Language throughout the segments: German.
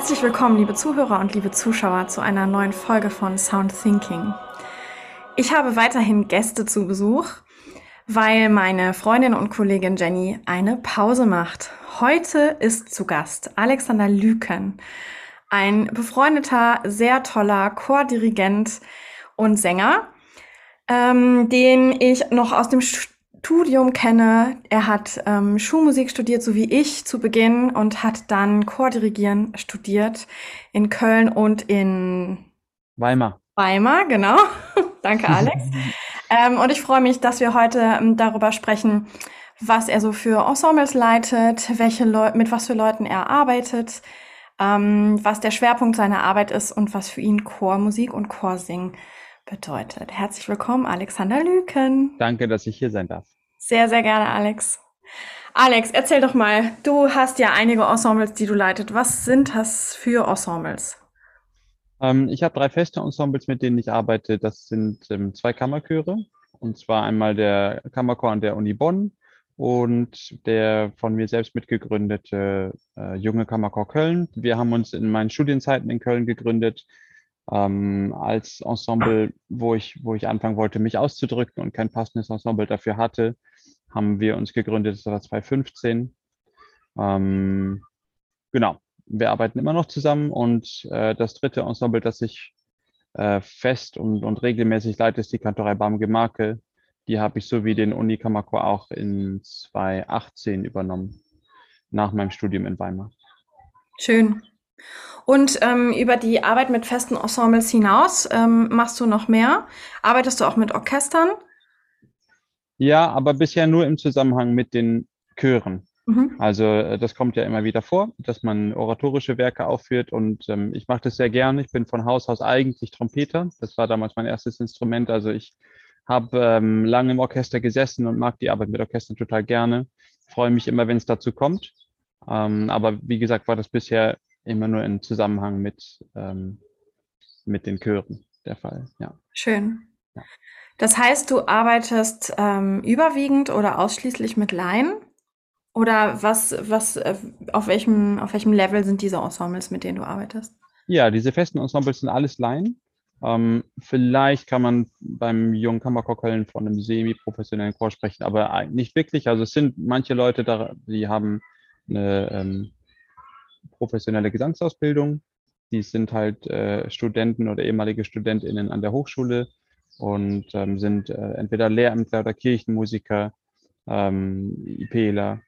Herzlich willkommen, liebe Zuhörer und liebe Zuschauer, zu einer neuen Folge von Sound Thinking. Ich habe weiterhin Gäste zu Besuch, weil meine Freundin und Kollegin Jenny eine Pause macht. Heute ist zu Gast Alexander Lüken, ein befreundeter, sehr toller Chordirigent und Sänger, ähm, den ich noch aus dem Studium kenne. Er hat ähm, Schulmusik studiert, so wie ich zu Beginn, und hat dann Chordirigieren studiert in Köln und in Weimar. Weimar, genau. Danke, Alex. ähm, und ich freue mich, dass wir heute ähm, darüber sprechen, was er so für Ensembles leitet, welche Leu mit was für Leuten er arbeitet, ähm, was der Schwerpunkt seiner Arbeit ist und was für ihn Chormusik und Chorsingen bedeutet. Herzlich willkommen, Alexander Lüken. Danke, dass ich hier sein darf. Sehr, sehr gerne, Alex. Alex, erzähl doch mal, du hast ja einige Ensembles, die du leitet. Was sind das für Ensembles? Ähm, ich habe drei feste Ensembles, mit denen ich arbeite. Das sind ähm, zwei Kammerchöre. Und zwar einmal der Kammerchor an der Uni Bonn und der von mir selbst mitgegründete äh, Junge Kammerchor Köln. Wir haben uns in meinen Studienzeiten in Köln gegründet ähm, als Ensemble, wo ich, wo ich anfangen wollte, mich auszudrücken und kein passendes Ensemble dafür hatte, haben wir uns gegründet, das war 2015. Ähm, genau, wir arbeiten immer noch zusammen und äh, das dritte Ensemble, das ich äh, fest und, und regelmäßig leite, ist die Kantorei Barmge Marke. Die habe ich so wie den Uni Kamako auch in 2018 übernommen, nach meinem Studium in Weimar. Schön. Und ähm, über die Arbeit mit festen Ensembles hinaus ähm, machst du noch mehr? Arbeitest du auch mit Orchestern? Ja, aber bisher nur im Zusammenhang mit den Chören. Mhm. Also äh, das kommt ja immer wieder vor, dass man oratorische Werke aufführt und ähm, ich mache das sehr gerne. Ich bin von Haus aus eigentlich Trompeter. Das war damals mein erstes Instrument. Also ich habe ähm, lange im Orchester gesessen und mag die Arbeit mit Orchestern total gerne. Freue mich immer, wenn es dazu kommt. Ähm, aber wie gesagt, war das bisher immer nur im Zusammenhang mit, ähm, mit den Chören der Fall. Ja. Schön. Ja. Das heißt, du arbeitest ähm, überwiegend oder ausschließlich mit Laien? Oder was, was, äh, auf welchem, auf welchem Level sind diese Ensembles, mit denen du arbeitest? Ja, diese festen Ensembles sind alles Laien. Ähm, vielleicht kann man beim jungen Kammerchor Köln von einem semi-professionellen Chor sprechen, aber nicht wirklich. Also es sind manche Leute da, die haben eine ähm, professionelle Gesangsausbildung. Die sind halt äh, Studenten oder ehemalige StudentInnen an der Hochschule und ähm, sind äh, entweder Lehrämtler oder Kirchenmusiker, ähm, IPler,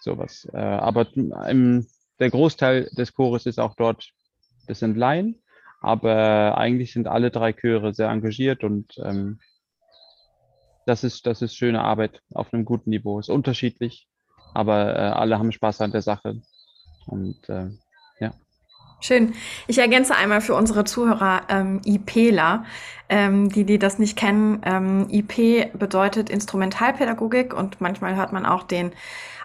sowas. Äh, aber im, der Großteil des Chores ist auch dort, das sind Laien, aber eigentlich sind alle drei Chöre sehr engagiert und ähm, das ist, das ist schöne Arbeit auf einem guten Niveau. Ist unterschiedlich, aber äh, alle haben Spaß an der Sache. Und äh, ja. Schön. Ich ergänze einmal für unsere Zuhörer ähm, IPler, ähm, die, die das nicht kennen. Ähm, IP bedeutet Instrumentalpädagogik und manchmal hört man auch den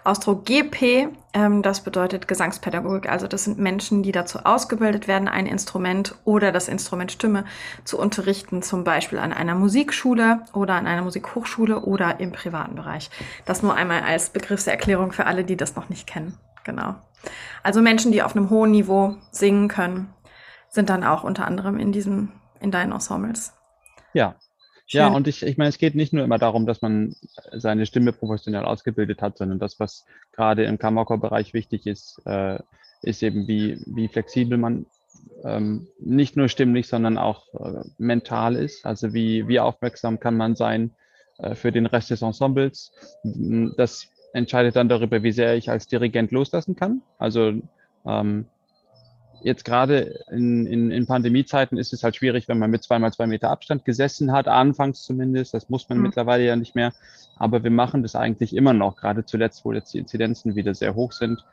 Ausdruck GP. Ähm, das bedeutet Gesangspädagogik. Also das sind Menschen, die dazu ausgebildet werden, ein Instrument oder das Instrument Stimme zu unterrichten, zum Beispiel an einer Musikschule oder an einer Musikhochschule oder im privaten Bereich. Das nur einmal als Begriffserklärung für alle, die das noch nicht kennen. Genau. Also Menschen, die auf einem hohen Niveau singen können, sind dann auch unter anderem in diesem, in deinen Ensembles. Ja. Schön. Ja, und ich, ich meine, es geht nicht nur immer darum, dass man seine Stimme professionell ausgebildet hat, sondern das, was gerade im Kammerchor-Bereich wichtig ist, äh, ist eben, wie, wie flexibel man ähm, nicht nur stimmlich, sondern auch äh, mental ist. Also wie, wie aufmerksam kann man sein äh, für den Rest des Ensembles. Das entscheide dann darüber, wie sehr ich als Dirigent loslassen kann. Also ähm, jetzt gerade in, in, in Pandemiezeiten ist es halt schwierig, wenn man mit zweimal zwei Meter Abstand gesessen hat, anfangs zumindest. Das muss man mhm. mittlerweile ja nicht mehr. Aber wir machen das eigentlich immer noch, gerade zuletzt, wo jetzt die Inzidenzen wieder sehr hoch sind,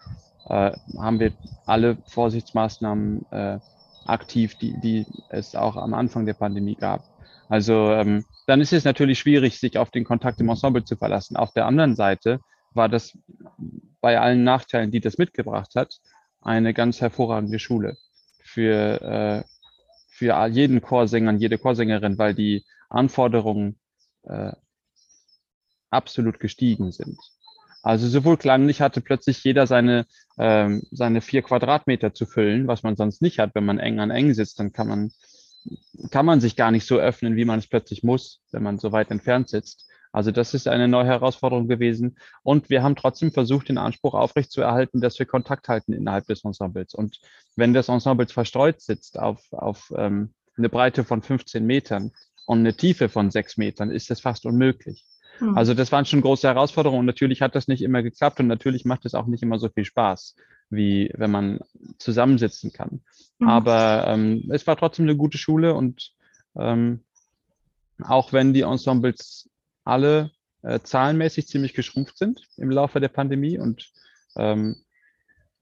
äh, haben wir alle Vorsichtsmaßnahmen äh, aktiv, die, die es auch am Anfang der Pandemie gab. Also ähm, dann ist es natürlich schwierig, sich auf den Kontakt im Ensemble zu verlassen. Auf der anderen Seite war das bei allen Nachteilen, die das mitgebracht hat, eine ganz hervorragende Schule für, äh, für jeden Chorsänger jede Chorsängerin, weil die Anforderungen äh, absolut gestiegen sind. Also sowohl klanglich hatte plötzlich jeder seine, ähm, seine vier Quadratmeter zu füllen, was man sonst nicht hat, wenn man eng an eng sitzt, dann kann man, kann man sich gar nicht so öffnen, wie man es plötzlich muss, wenn man so weit entfernt sitzt. Also das ist eine neue Herausforderung gewesen. Und wir haben trotzdem versucht, den Anspruch aufrechtzuerhalten, dass wir Kontakt halten innerhalb des Ensembles. Und wenn das Ensemble verstreut sitzt auf, auf ähm, eine Breite von 15 Metern und eine Tiefe von sechs Metern, ist das fast unmöglich. Mhm. Also das waren schon große Herausforderungen und natürlich hat das nicht immer geklappt und natürlich macht es auch nicht immer so viel Spaß, wie wenn man zusammensitzen kann. Mhm. Aber ähm, es war trotzdem eine gute Schule und ähm, auch wenn die Ensembles alle äh, zahlenmäßig ziemlich geschrumpft sind im Laufe der Pandemie und ähm,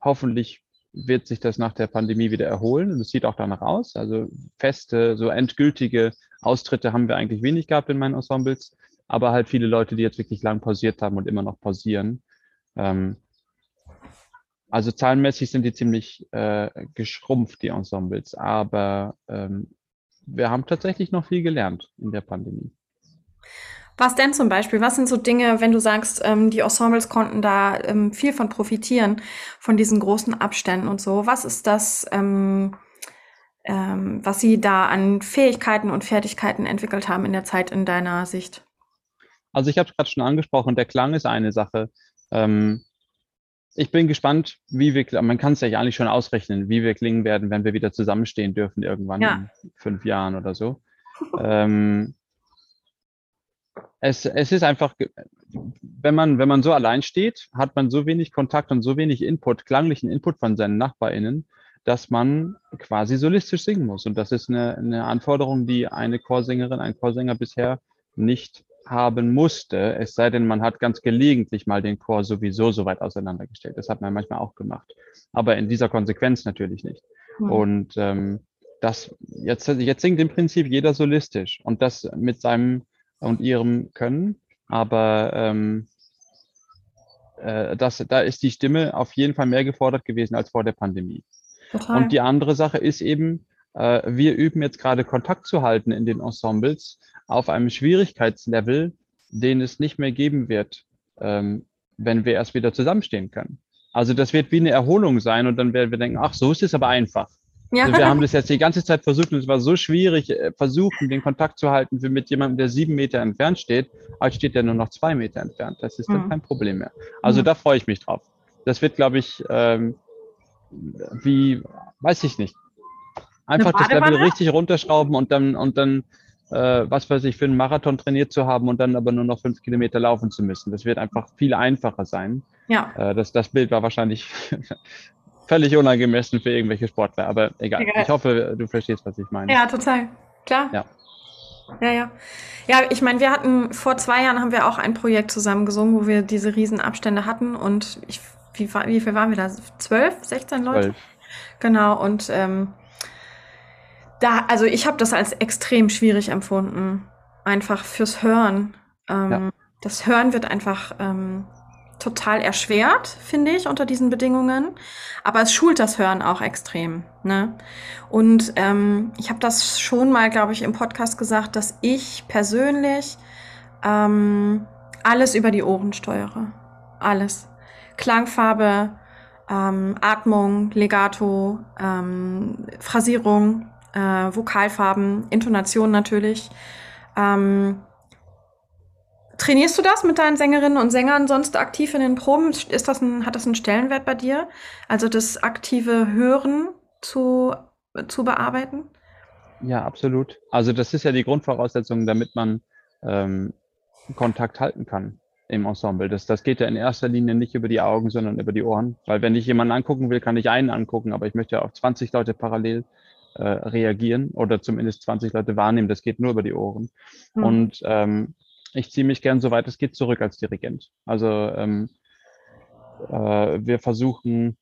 hoffentlich wird sich das nach der Pandemie wieder erholen und es sieht auch danach aus. Also feste, so endgültige Austritte haben wir eigentlich wenig gehabt in meinen Ensembles, aber halt viele Leute, die jetzt wirklich lang pausiert haben und immer noch pausieren. Ähm, also zahlenmäßig sind die ziemlich äh, geschrumpft, die Ensembles, aber ähm, wir haben tatsächlich noch viel gelernt in der Pandemie. Was denn zum Beispiel? Was sind so Dinge, wenn du sagst, ähm, die Ensembles konnten da ähm, viel von profitieren, von diesen großen Abständen und so? Was ist das, ähm, ähm was sie da an Fähigkeiten und Fertigkeiten entwickelt haben in der Zeit in deiner Sicht? Also ich habe es gerade schon angesprochen, der Klang ist eine Sache. Ähm, ich bin gespannt, wie wir, man kann es ja eigentlich schon ausrechnen, wie wir klingen werden, wenn wir wieder zusammenstehen dürfen irgendwann ja. in fünf Jahren oder so. ähm, es, es ist einfach, wenn man, wenn man so allein steht, hat man so wenig Kontakt und so wenig Input, klanglichen Input von seinen NachbarInnen, dass man quasi solistisch singen muss. Und das ist eine, eine Anforderung, die eine Chorsängerin, ein Chorsänger bisher nicht haben musste, es sei denn, man hat ganz gelegentlich mal den Chor sowieso so weit auseinandergestellt. Das hat man manchmal auch gemacht. Aber in dieser Konsequenz natürlich nicht. Mhm. Und ähm, das, jetzt, jetzt singt im Prinzip jeder solistisch und das mit seinem und ihrem Können. Aber ähm, äh, das, da ist die Stimme auf jeden Fall mehr gefordert gewesen als vor der Pandemie. Total. Und die andere Sache ist eben, äh, wir üben jetzt gerade Kontakt zu halten in den Ensembles auf einem Schwierigkeitslevel, den es nicht mehr geben wird, ähm, wenn wir erst wieder zusammenstehen können. Also das wird wie eine Erholung sein und dann werden wir denken, ach, so ist es aber einfach. Ja. Also wir haben das jetzt die ganze Zeit versucht und es war so schwierig, äh, versuchen, den Kontakt zu halten wie mit jemandem, der sieben Meter entfernt steht, als steht der nur noch zwei Meter entfernt. Das ist dann mhm. kein Problem mehr. Also mhm. da freue ich mich drauf. Das wird, glaube ich, ähm, wie, weiß ich nicht. Einfach das Level richtig runterschrauben und dann, und dann, äh, was weiß ich, für einen Marathon trainiert zu haben und dann aber nur noch fünf Kilometer laufen zu müssen. Das wird einfach viel einfacher sein. Ja. Äh, das, das Bild war wahrscheinlich völlig unangemessen für irgendwelche Sportler, aber egal. egal. Ich hoffe, du verstehst, was ich meine. Ja, total. Klar. Ja. Ja, ja. Ja, ich meine, wir hatten vor zwei Jahren haben wir auch ein Projekt zusammen gesungen, wo wir diese riesen Abstände hatten und ich, wie, wie viel waren wir da? Zwölf, 16 Leute? Zwölf. Genau, und ähm, da, also ich habe das als extrem schwierig empfunden. Einfach fürs Hören. Ähm, ja. Das Hören wird einfach ähm, total erschwert, finde ich, unter diesen Bedingungen. Aber es schult das Hören auch extrem. Ne? Und ähm, ich habe das schon mal, glaube ich, im Podcast gesagt, dass ich persönlich ähm, alles über die Ohren steuere. Alles. Klangfarbe, ähm, Atmung, Legato, ähm, Phrasierung, äh, Vokalfarben, Intonation natürlich. Ähm, Trainierst du das mit deinen Sängerinnen und Sängern sonst aktiv in den Proben? Ist das ein, hat das einen Stellenwert bei dir? Also das aktive Hören zu, zu bearbeiten? Ja, absolut. Also das ist ja die Grundvoraussetzung, damit man ähm, Kontakt halten kann im Ensemble. Das, das geht ja in erster Linie nicht über die Augen, sondern über die Ohren. Weil wenn ich jemanden angucken will, kann ich einen angucken, aber ich möchte ja auf 20 Leute parallel äh, reagieren oder zumindest 20 Leute wahrnehmen. Das geht nur über die Ohren. Mhm. Und ähm, ich ziehe mich gern so weit es geht zurück als Dirigent. Also ähm, äh, wir versuchen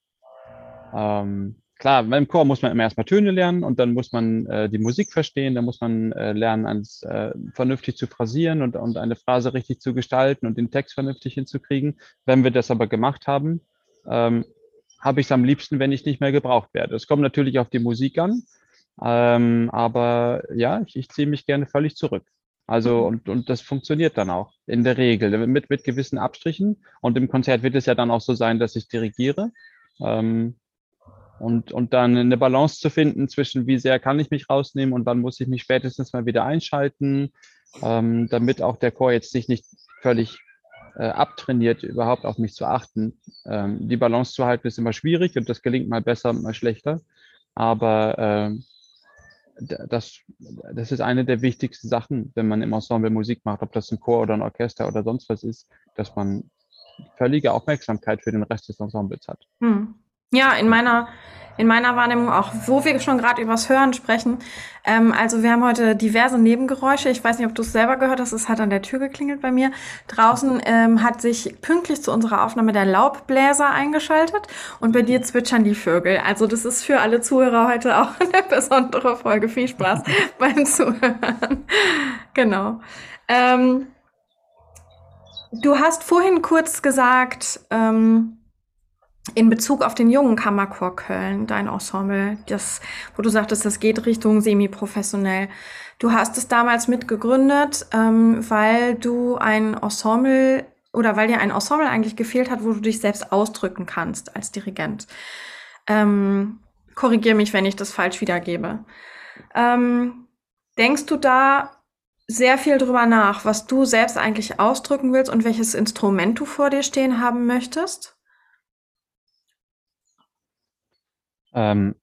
ähm, klar, beim Chor muss man immer erstmal Töne lernen und dann muss man äh, die Musik verstehen, dann muss man äh, lernen, eins äh, vernünftig zu phrasieren und, und eine Phrase richtig zu gestalten und den Text vernünftig hinzukriegen. Wenn wir das aber gemacht haben, ähm, habe ich es am liebsten, wenn ich nicht mehr gebraucht werde. Es kommt natürlich auf die Musik an, ähm, aber ja, ich, ich ziehe mich gerne völlig zurück. Also, und, und das funktioniert dann auch in der Regel mit, mit gewissen Abstrichen. Und im Konzert wird es ja dann auch so sein, dass ich dirigiere. Ähm, und, und dann eine Balance zu finden zwischen, wie sehr kann ich mich rausnehmen und wann muss ich mich spätestens mal wieder einschalten, ähm, damit auch der Chor jetzt sich nicht völlig äh, abtrainiert, überhaupt auf mich zu achten. Ähm, die Balance zu halten ist immer schwierig und das gelingt mal besser, mal schlechter. Aber ähm, das, das ist eine der wichtigsten Sachen, wenn man im Ensemble Musik macht, ob das ein Chor oder ein Orchester oder sonst was ist, dass man völlige Aufmerksamkeit für den Rest des Ensembles hat. Hm. Ja, in meiner, in meiner Wahrnehmung auch, wo wir schon gerade übers Hören sprechen. Ähm, also wir haben heute diverse Nebengeräusche. Ich weiß nicht, ob du es selber gehört hast. Es hat an der Tür geklingelt bei mir. Draußen ähm, hat sich pünktlich zu unserer Aufnahme der Laubbläser eingeschaltet und bei dir zwitschern die Vögel. Also das ist für alle Zuhörer heute auch eine besondere Folge. Viel Spaß beim Zuhören. genau. Ähm, du hast vorhin kurz gesagt, ähm, in Bezug auf den jungen Kammerchor Köln, dein Ensemble, das, wo du sagtest, das geht Richtung semi-professionell. Du hast es damals mitgegründet, ähm, weil du ein Ensemble oder weil dir ein Ensemble eigentlich gefehlt hat, wo du dich selbst ausdrücken kannst als Dirigent. Ähm, Korrigiere mich, wenn ich das falsch wiedergebe. Ähm, denkst du da sehr viel drüber nach, was du selbst eigentlich ausdrücken willst und welches Instrument du vor dir stehen haben möchtest? Ähm,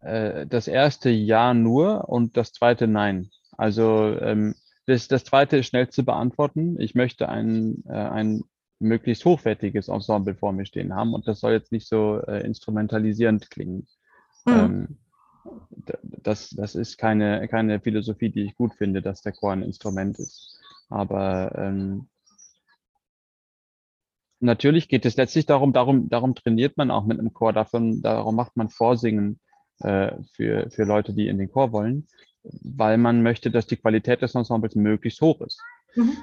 äh, das erste Ja nur und das zweite Nein. Also ähm, das, das zweite ist schnell zu beantworten. Ich möchte ein, äh, ein möglichst hochwertiges Ensemble vor mir stehen haben und das soll jetzt nicht so äh, instrumentalisierend klingen. Mhm. Ähm, das, das ist keine, keine Philosophie, die ich gut finde, dass der Chor ein Instrument ist. Aber ähm, natürlich geht es letztlich darum, darum, darum trainiert man auch mit einem Chor, davon, darum macht man Vorsingen äh, für, für Leute, die in den Chor wollen, weil man möchte, dass die Qualität des Ensembles möglichst hoch ist. Mhm.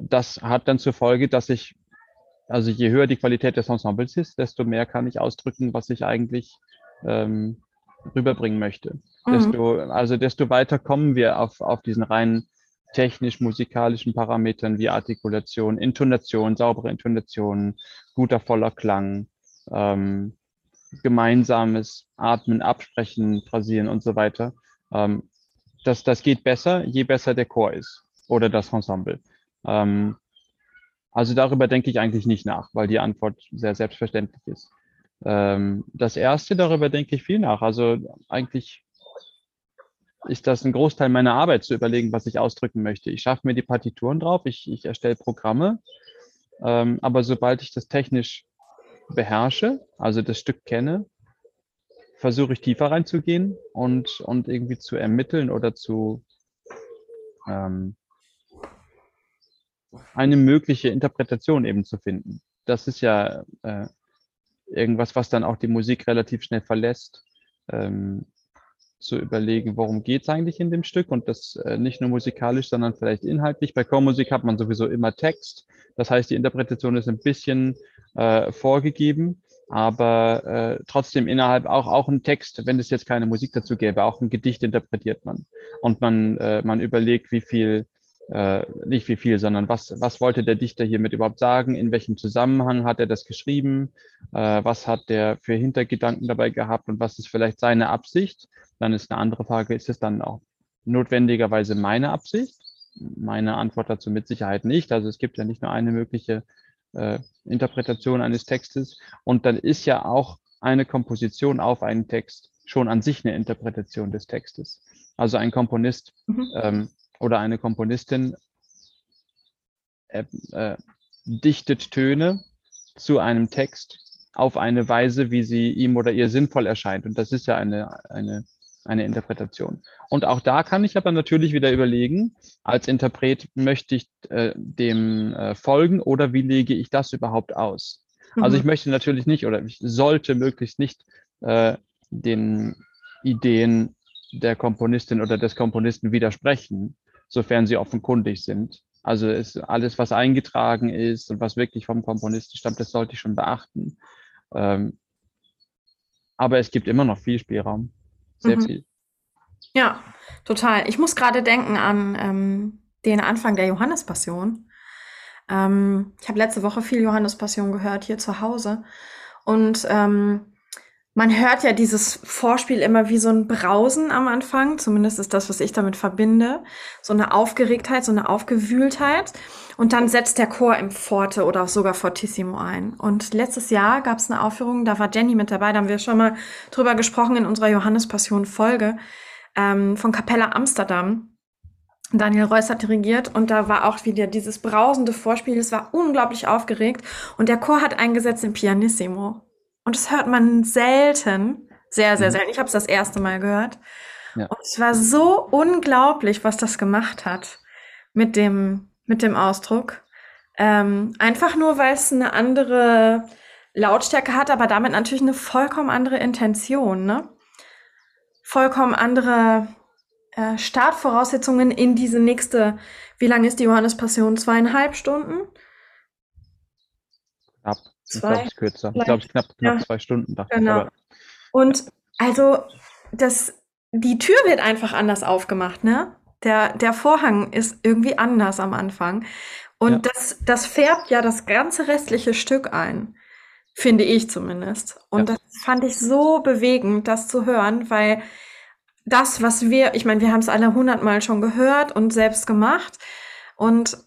Das hat dann zur Folge, dass ich, also je höher die Qualität des Ensembles ist, desto mehr kann ich ausdrücken, was ich eigentlich ähm, rüberbringen möchte. Mhm. Desto, also desto weiter kommen wir auf, auf diesen reinen technisch-musikalischen Parametern wie Artikulation, Intonation, saubere Intonation, guter voller Klang, ähm, gemeinsames Atmen, Absprechen, Phrasieren und so weiter. Ähm, das, das geht besser, je besser der Chor ist oder das Ensemble. Ähm, also darüber denke ich eigentlich nicht nach, weil die Antwort sehr selbstverständlich ist. Ähm, das erste, darüber denke ich viel nach. Also eigentlich ist das ein Großteil meiner Arbeit, zu überlegen, was ich ausdrücken möchte. Ich schaffe mir die Partituren drauf, ich, ich erstelle Programme, ähm, aber sobald ich das technisch beherrsche, also das Stück kenne, versuche ich tiefer reinzugehen und, und irgendwie zu ermitteln oder zu ähm, eine mögliche Interpretation eben zu finden. Das ist ja äh, irgendwas, was dann auch die Musik relativ schnell verlässt. Ähm, zu überlegen, worum geht es eigentlich in dem Stück und das äh, nicht nur musikalisch, sondern vielleicht inhaltlich. Bei Chormusik hat man sowieso immer Text. Das heißt, die Interpretation ist ein bisschen äh, vorgegeben, aber äh, trotzdem innerhalb auch, auch ein Text, wenn es jetzt keine Musik dazu gäbe, auch ein Gedicht interpretiert man. Und man, äh, man überlegt, wie viel äh, nicht wie viel, sondern was, was wollte der Dichter hiermit überhaupt sagen, in welchem Zusammenhang hat er das geschrieben, äh, was hat der für Hintergedanken dabei gehabt und was ist vielleicht seine Absicht. Dann ist eine andere Frage, ist es dann auch notwendigerweise meine Absicht? Meine Antwort dazu mit Sicherheit nicht. Also es gibt ja nicht nur eine mögliche äh, Interpretation eines Textes und dann ist ja auch eine Komposition auf einen Text schon an sich eine Interpretation des Textes. Also ein Komponist mhm. ähm, oder eine Komponistin äh, äh, dichtet Töne zu einem Text auf eine Weise, wie sie ihm oder ihr sinnvoll erscheint. Und das ist ja eine, eine, eine Interpretation. Und auch da kann ich aber natürlich wieder überlegen, als Interpret möchte ich äh, dem äh, folgen oder wie lege ich das überhaupt aus? Also mhm. Also ich möchte natürlich nicht oder ich sollte möglichst nicht äh, den Ideen der Komponistin oder des Komponisten widersprechen, sofern sie offenkundig sind. Also ist alles, was eingetragen ist und was wirklich vom Komponisten stammt, das sollte ich schon beachten. Ähm, aber es gibt immer noch viel Spielraum. Sehr mhm. viel. Ja, total. Ich muss gerade denken an ähm, den Anfang der Johannespassion. Ähm, ich habe letzte Woche viel Johannespassion gehört hier zu Hause. Und ähm, man hört ja dieses Vorspiel immer wie so ein Brausen am Anfang. Zumindest ist das, was ich damit verbinde. So eine Aufgeregtheit, so eine Aufgewühltheit. Und dann setzt der Chor im Forte oder sogar Fortissimo ein. Und letztes Jahr gab es eine Aufführung, da war Jenny mit dabei. Da haben wir schon mal drüber gesprochen in unserer Johannespassion-Folge ähm, von Capella Amsterdam. Daniel Reuss hat dirigiert und da war auch wieder dieses brausende Vorspiel. Es war unglaublich aufgeregt und der Chor hat eingesetzt in Pianissimo. Und das hört man selten. Sehr, sehr mhm. selten. Ich habe es das erste Mal gehört. Ja. Und es war so unglaublich, was das gemacht hat mit dem, mit dem Ausdruck. Ähm, einfach nur, weil es eine andere Lautstärke hat, aber damit natürlich eine vollkommen andere Intention, ne? Vollkommen andere äh, Startvoraussetzungen in diese nächste, wie lange ist die Johannespassion? Zweieinhalb Stunden? Knapp. Zwei, ich glaube, es kürzer. Ich glaube, es knapp, knapp ja. zwei Stunden. Genau. Ich, Und also, das, die Tür wird einfach anders aufgemacht, ne? Der, der Vorhang ist irgendwie anders am Anfang. Und ja. das, das färbt ja das ganze restliche Stück ein. Finde ich zumindest. Und ja. das fand ich so bewegend, das zu hören, weil das, was wir, ich meine, wir haben es alle hundertmal schon gehört und selbst gemacht. Und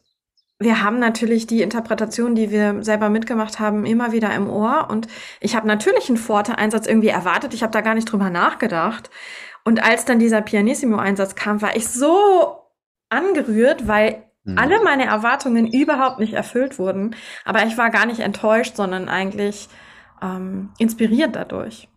wir haben natürlich die Interpretation, die wir selber mitgemacht haben, immer wieder im Ohr. Und ich habe natürlich einen Forte-Einsatz irgendwie erwartet. Ich habe da gar nicht drüber nachgedacht. Und als dann dieser Pianissimo-Einsatz kam, war ich so angerührt, weil mhm. alle meine Erwartungen überhaupt nicht erfüllt wurden. Aber ich war gar nicht enttäuscht, sondern eigentlich ähm, inspiriert dadurch.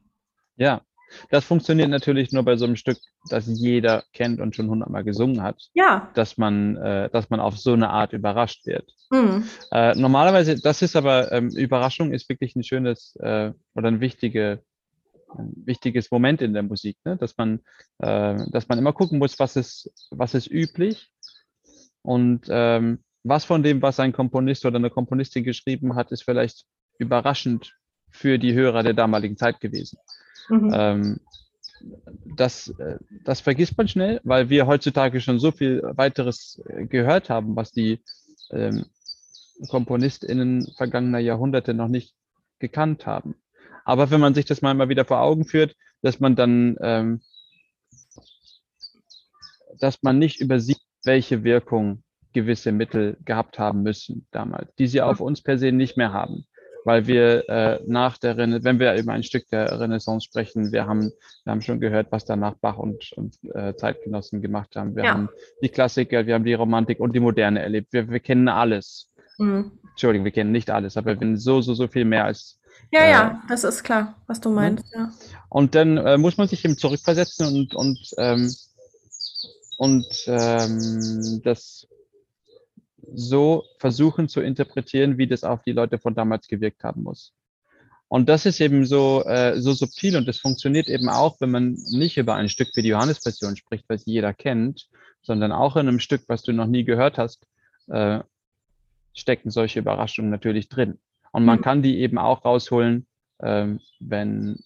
Ja, das funktioniert natürlich nur bei so einem Stück, das jeder kennt und schon hundertmal gesungen hat. Ja. Dass man, äh, dass man auf so eine Art überrascht wird. Mhm. Äh, normalerweise, das ist aber, ähm, Überraschung ist wirklich ein schönes äh, oder ein, wichtige, ein wichtiges Moment in der Musik, ne? dass man, äh, dass man immer gucken muss, was ist, was ist üblich und ähm, was von dem, was ein Komponist oder eine Komponistin geschrieben hat, ist vielleicht überraschend für die Hörer der damaligen Zeit gewesen. Mhm. Ähm, das, äh, das vergisst man schnell, weil wir heutzutage schon so viel weiteres äh, gehört haben, was die ähm, KomponistInnen vergangener Jahrhunderte noch nicht gekannt haben. Aber wenn man sich das mal, mal wieder vor Augen führt, dass man dann, ähm, dass man nicht übersieht, welche Wirkung gewisse Mittel gehabt haben müssen damals, die sie auf uns per se nicht mehr haben weil wir äh, nach der Renaissance, wenn wir über ein Stück der Renaissance sprechen, wir haben, wir haben schon gehört, was danach Bach und, und äh, Zeitgenossen gemacht haben. Wir ja. haben die Klassiker, wir haben die Romantik und die Moderne erlebt. Wir, wir kennen alles. Mhm. Entschuldigung, wir kennen nicht alles, aber wir kennen so, so, so viel mehr als. Ja, äh, ja, das ist klar, was du meinst. Ja. Und dann äh, muss man sich eben zurückversetzen und, und, ähm, und ähm, das so versuchen zu interpretieren, wie das auf die Leute von damals gewirkt haben muss. Und das ist eben so, äh, so subtil und das funktioniert eben auch, wenn man nicht über ein Stück wie die Johannespassion spricht, was jeder kennt, sondern auch in einem Stück, was du noch nie gehört hast, äh, stecken solche Überraschungen natürlich drin. Und man mhm. kann die eben auch rausholen, äh, wenn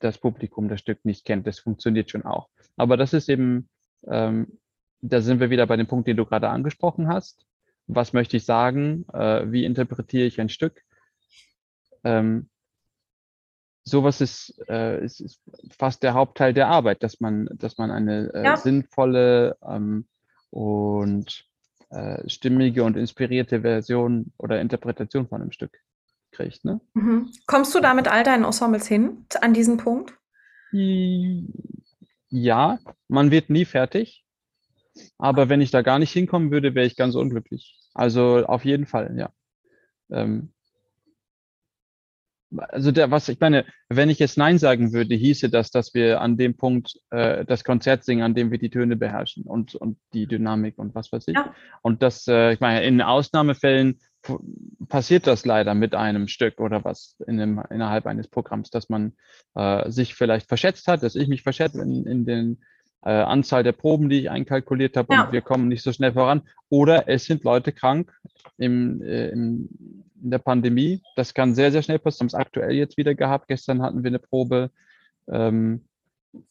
das Publikum das Stück nicht kennt. Das funktioniert schon auch. Aber das ist eben ähm, da sind wir wieder bei dem Punkt, den du gerade angesprochen hast. Was möchte ich sagen? Äh, wie interpretiere ich ein Stück? Ähm, sowas ist, äh, ist, ist, fast der Hauptteil der Arbeit, dass man, dass man eine äh, ja. sinnvolle ähm, und äh, stimmige und inspirierte Version oder Interpretation von einem Stück kriegt. Ne? Mhm. Kommst du da mit all deinen Ensembles hin an diesen Punkt? Ja, man wird nie fertig. Aber wenn ich da gar nicht hinkommen würde, wäre ich ganz unglücklich. Also auf jeden Fall, ja. ähm, also der, was ich meine, wenn ich jetzt Nein sagen würde, hieße das, dass wir an dem Punkt äh, das Konzert singen, an dem wir die Töne beherrschen und, und die Dynamik und was weiß ich. Ja. Und das, äh, ich meine, in Ausnahmefällen passiert das leider mit einem Stück oder was in einem, innerhalb eines Programms, dass man äh, sich vielleicht verschätzt hat, dass ich mich verschätze in, in den äh, Anzahl der Proben, die ich einkalkuliert habe ja. und wir kommen nicht so schnell voran. Oder es sind Leute krank im, äh, im in der Pandemie. Das kann sehr, sehr schnell passieren. Wir haben es aktuell jetzt wieder gehabt. Gestern hatten wir eine Probe, ähm,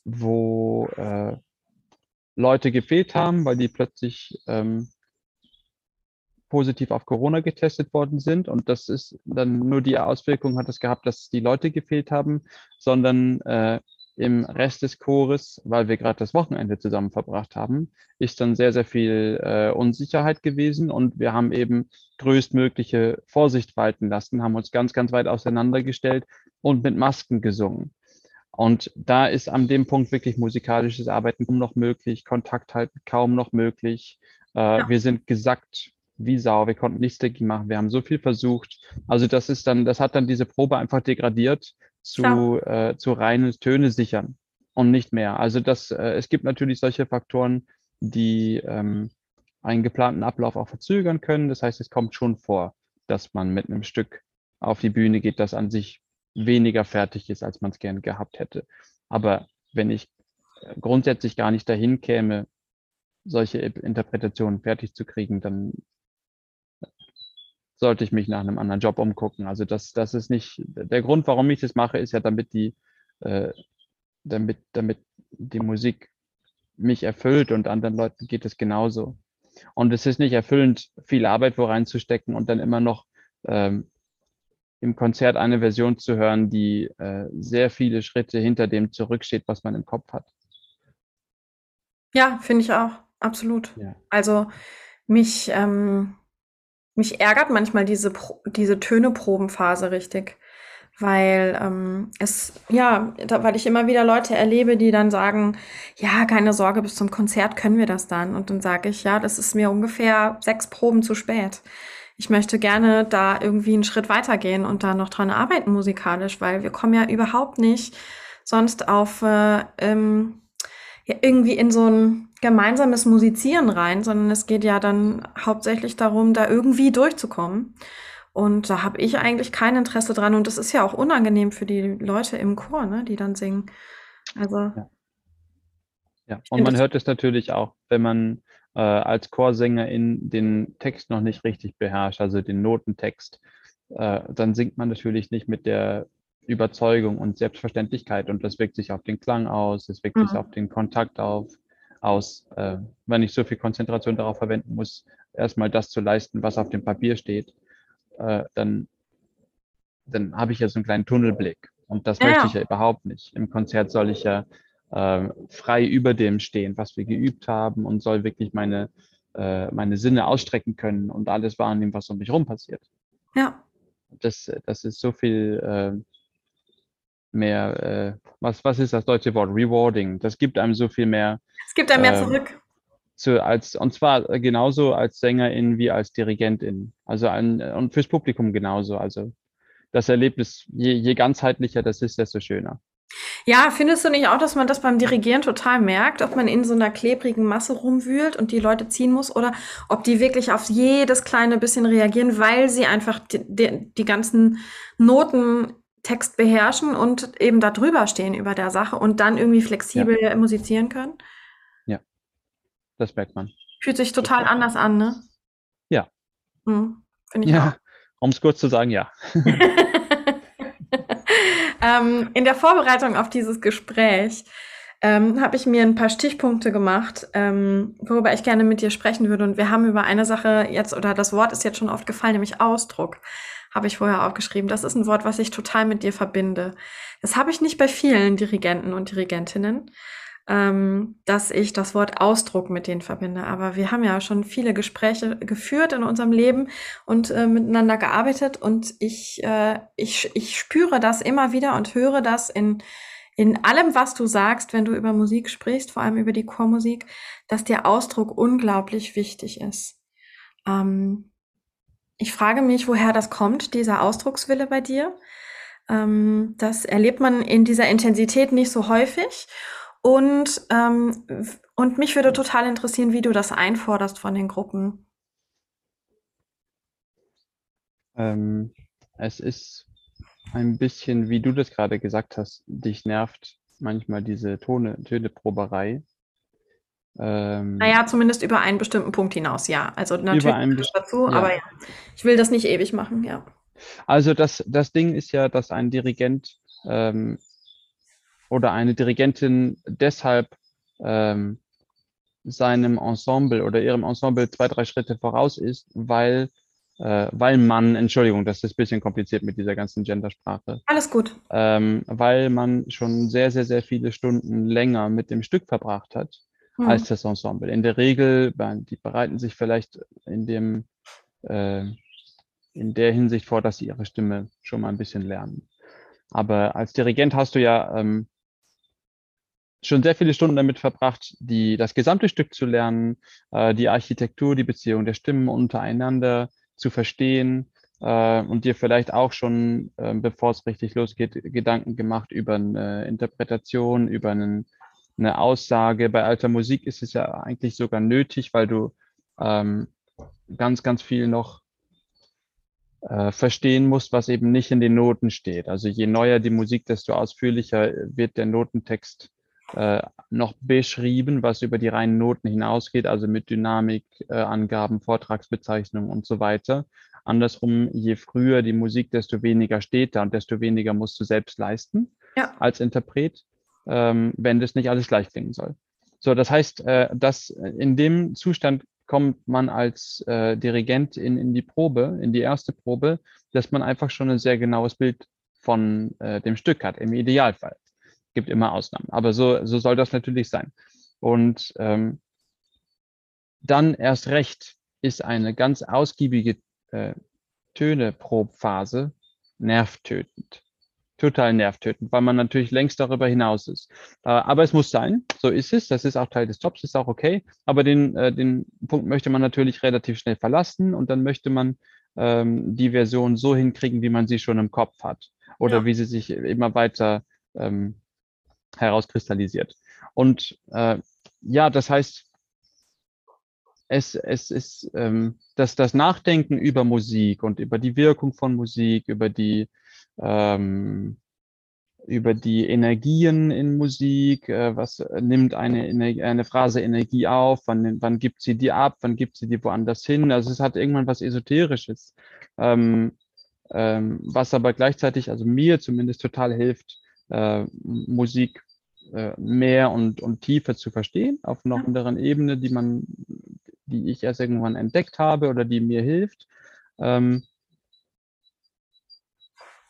wo äh, Leute gefehlt haben, weil die plötzlich ähm, positiv auf Corona getestet worden sind. Und das ist dann nur die Auswirkung hat es gehabt, dass die Leute gefehlt haben, sondern äh, im Rest des Chores, weil wir gerade das Wochenende zusammen verbracht haben, ist dann sehr, sehr viel äh, Unsicherheit gewesen und wir haben eben größtmögliche Vorsicht walten lassen, haben uns ganz, ganz weit auseinandergestellt und mit Masken gesungen. Und da ist an dem Punkt wirklich musikalisches Arbeiten kaum noch möglich, Kontakt halten kaum noch möglich. Äh, ja. Wir sind gesackt wie Sau, wir konnten nichts dagegen machen, wir haben so viel versucht. Also das ist dann, das hat dann diese Probe einfach degradiert zu, äh, zu reinen Töne sichern und nicht mehr. Also das, äh, es gibt natürlich solche Faktoren, die ähm, einen geplanten Ablauf auch verzögern können. Das heißt, es kommt schon vor, dass man mit einem Stück auf die Bühne geht, das an sich weniger fertig ist, als man es gerne gehabt hätte. Aber wenn ich äh, grundsätzlich gar nicht dahin käme, solche Interpretationen fertig zu kriegen, dann sollte ich mich nach einem anderen Job umgucken. Also das, das ist nicht, der Grund, warum ich das mache, ist ja, damit die, äh, damit, damit die Musik mich erfüllt und anderen Leuten geht es genauso. Und es ist nicht erfüllend, viel Arbeit wo reinzustecken und dann immer noch ähm, im Konzert eine Version zu hören, die äh, sehr viele Schritte hinter dem zurücksteht, was man im Kopf hat. Ja, finde ich auch, absolut. Ja. Also mich, ähm, mich ärgert manchmal diese, diese Töneprobenphase richtig, weil ähm, es, ja, da, weil ich immer wieder Leute erlebe, die dann sagen, ja, keine Sorge, bis zum Konzert können wir das dann. Und dann sage ich, ja, das ist mir ungefähr sechs Proben zu spät. Ich möchte gerne da irgendwie einen Schritt weitergehen und da noch dran arbeiten musikalisch, weil wir kommen ja überhaupt nicht sonst auf äh, ähm, ja, irgendwie in so ein gemeinsames Musizieren rein, sondern es geht ja dann hauptsächlich darum, da irgendwie durchzukommen. Und da habe ich eigentlich kein Interesse dran. Und das ist ja auch unangenehm für die Leute im Chor, ne, die dann singen. Also. Ja, ja. und man hört es natürlich auch, wenn man äh, als Chorsängerin den Text noch nicht richtig beherrscht, also den Notentext, äh, dann singt man natürlich nicht mit der Überzeugung und Selbstverständlichkeit und das wirkt sich auf den Klang aus, es wirkt mhm. sich auf den Kontakt auf, aus, äh, wenn ich so viel Konzentration darauf verwenden muss, erstmal das zu leisten, was auf dem Papier steht, äh, dann, dann habe ich ja so einen kleinen Tunnelblick. Und das ja. möchte ich ja überhaupt nicht. Im Konzert soll ich ja äh, frei über dem stehen, was wir geübt haben und soll wirklich meine, äh, meine Sinne ausstrecken können und alles wahrnehmen, was um mich rum passiert. Ja. Das, das ist so viel äh, mehr, äh, was, was ist das deutsche Wort? Rewarding. Das gibt einem so viel mehr. Es gibt einem mehr äh, zurück. Zu, als, und zwar genauso als Sängerin wie als Dirigentin. Also ein, und fürs Publikum genauso. Also das Erlebnis, je, je ganzheitlicher das ist, desto schöner. Ja, findest du nicht auch, dass man das beim Dirigieren total merkt, ob man in so einer klebrigen Masse rumwühlt und die Leute ziehen muss oder ob die wirklich auf jedes kleine bisschen reagieren, weil sie einfach die, die, die ganzen Noten Text beherrschen und eben da drüber stehen über der Sache und dann irgendwie flexibel ja. musizieren können? Ja, das merkt man. Fühlt sich total anders an, ne? Ja. Hm, Finde ich ja, um es kurz zu sagen, ja. ähm, in der Vorbereitung auf dieses Gespräch ähm, habe ich mir ein paar Stichpunkte gemacht, ähm, worüber ich gerne mit dir sprechen würde. Und wir haben über eine Sache jetzt, oder das Wort ist jetzt schon oft gefallen, nämlich Ausdruck habe ich vorher aufgeschrieben. Das ist ein Wort, was ich total mit dir verbinde. Das habe ich nicht bei vielen Dirigenten und Dirigentinnen, ähm, dass ich das Wort Ausdruck mit denen verbinde. Aber wir haben ja schon viele Gespräche geführt in unserem Leben und äh, miteinander gearbeitet und ich, äh, ich, ich spüre das immer wieder und höre das in in allem, was du sagst, wenn du über Musik sprichst, vor allem über die Chormusik, dass der Ausdruck unglaublich wichtig ist. Ähm, ich frage mich, woher das kommt, dieser Ausdruckswille bei dir. Ähm, das erlebt man in dieser Intensität nicht so häufig. Und, ähm, und mich würde total interessieren, wie du das einforderst von den Gruppen. Ähm, es ist ein bisschen, wie du das gerade gesagt hast, dich nervt manchmal diese Tone, Töneproberei. Ähm, naja, zumindest über einen bestimmten Punkt hinaus, ja. Also natürlich dazu, ja. aber ja, ich will das nicht ewig machen, ja. Also das, das Ding ist ja, dass ein Dirigent ähm, oder eine Dirigentin deshalb ähm, seinem Ensemble oder ihrem Ensemble zwei, drei Schritte voraus ist, weil, äh, weil man, Entschuldigung, das ist ein bisschen kompliziert mit dieser ganzen Gendersprache. Alles gut. Ähm, weil man schon sehr, sehr, sehr viele Stunden länger mit dem Stück verbracht hat hm. als das Ensemble. In der Regel, die bereiten sich vielleicht in dem äh, in der Hinsicht vor, dass sie ihre Stimme schon mal ein bisschen lernen. Aber als Dirigent hast du ja ähm, schon sehr viele Stunden damit verbracht, die, das gesamte Stück zu lernen, äh, die Architektur, die Beziehung der Stimmen untereinander zu verstehen äh, und dir vielleicht auch schon, äh, bevor es richtig losgeht, Gedanken gemacht über eine Interpretation, über einen, eine Aussage. Bei alter Musik ist es ja eigentlich sogar nötig, weil du ähm, ganz, ganz viel noch äh, verstehen musst, was eben nicht in den Noten steht. Also je neuer die Musik, desto ausführlicher wird der Notentext äh, noch beschrieben, was über die reinen Noten hinausgeht, also mit Dynamik, äh, Angaben, Vortragsbezeichnungen und so weiter. Andersrum, je früher die Musik, desto weniger steht da und desto weniger musst du selbst leisten ja. als Interpret, ähm, wenn das nicht alles gleich klingen soll. So, das heißt, äh, dass in dem Zustand kommt man als äh, Dirigent in, in die Probe, in die erste Probe, dass man einfach schon ein sehr genaues Bild von äh, dem Stück hat, im Idealfall. Gibt immer Ausnahmen, aber so, so soll das natürlich sein. Und ähm, dann erst recht ist eine ganz ausgiebige äh, Töneprobphase nervtötend total nervtötend, weil man natürlich längst darüber hinaus ist. Äh, aber es muss sein, so ist es, das ist auch Teil des Jobs, ist auch okay. Aber den, äh, den Punkt möchte man natürlich relativ schnell verlassen und dann möchte man ähm, die Version so hinkriegen, wie man sie schon im Kopf hat oder ja. wie sie sich immer weiter ähm, herauskristallisiert. Und äh, ja, das heißt, es, es ist ähm, das, das Nachdenken über Musik und über die Wirkung von Musik, über die ähm, über die Energien in Musik, äh, was nimmt eine, eine Phrase Energie auf, wann, wann gibt sie die ab, wann gibt sie die woanders hin. Also es hat irgendwann was Esoterisches, ähm, ähm, was aber gleichzeitig, also mir zumindest total hilft, äh, Musik äh, mehr und, und tiefer zu verstehen, auf einer anderen Ebene, die man, die ich erst irgendwann entdeckt habe oder die mir hilft. Ähm,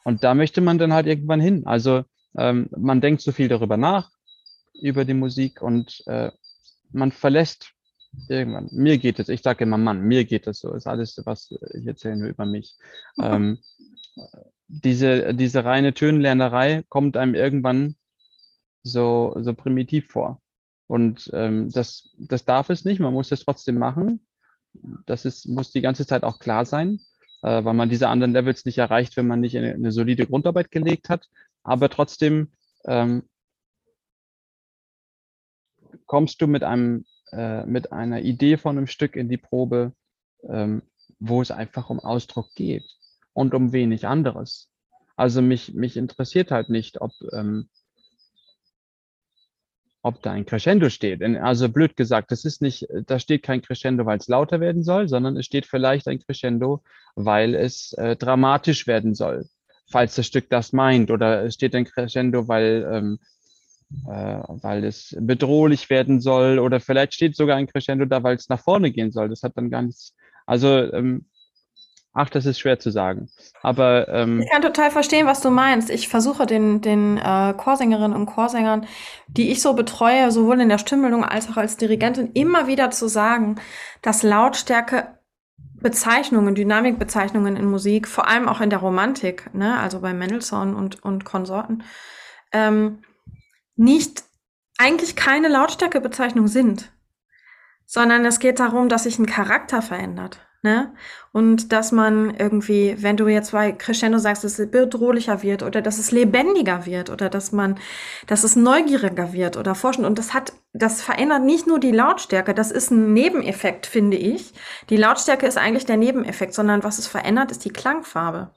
und da möchte man dann halt irgendwann hin. Also ähm, man denkt so viel darüber nach, über die Musik und äh, man verlässt irgendwann. Mir geht es, ich sage immer Mann, mir geht es so, ist alles, was ich erzähle, nur über mich. Ähm, diese, diese reine Tönlernerei kommt einem irgendwann so, so primitiv vor. Und ähm, das, das darf es nicht, man muss es trotzdem machen. Das ist, muss die ganze Zeit auch klar sein äh, weil man diese anderen Levels nicht erreicht, wenn man nicht eine, eine solide Grundarbeit gelegt hat. Aber trotzdem ähm, kommst du mit einem äh, mit einer Idee von einem Stück in die Probe, ähm, wo es einfach um Ausdruck geht und um wenig anderes. Also mich, mich interessiert halt nicht, ob ähm, ob da ein Crescendo steht. Also blöd gesagt, das ist nicht, da steht kein Crescendo, weil es lauter werden soll, sondern es steht vielleicht ein Crescendo, weil es äh, dramatisch werden soll, falls das Stück das meint. Oder es steht ein Crescendo, weil, ähm, äh, weil es bedrohlich werden soll. Oder vielleicht steht sogar ein Crescendo da, weil es nach vorne gehen soll. Das hat dann nichts. Also ähm, Ach, das ist schwer zu sagen. Aber ähm, ich kann total verstehen, was du meinst. Ich versuche den, den äh, Chorsängerinnen und Chorsängern, die ich so betreue, sowohl in der Stimmbildung als auch als Dirigentin, immer wieder zu sagen, dass Lautstärke Bezeichnungen, Dynamikbezeichnungen in Musik, vor allem auch in der Romantik, ne, also bei Mendelssohn und, und Konsorten, ähm, nicht eigentlich keine Lautstärkebezeichnung sind, sondern es geht darum, dass sich ein Charakter verändert Ne? Und dass man irgendwie, wenn du jetzt bei Crescendo sagst, dass es bedrohlicher wird oder dass es lebendiger wird oder dass man, dass es neugieriger wird oder forschen. Und das hat, das verändert nicht nur die Lautstärke, das ist ein Nebeneffekt, finde ich. Die Lautstärke ist eigentlich der Nebeneffekt, sondern was es verändert, ist die Klangfarbe.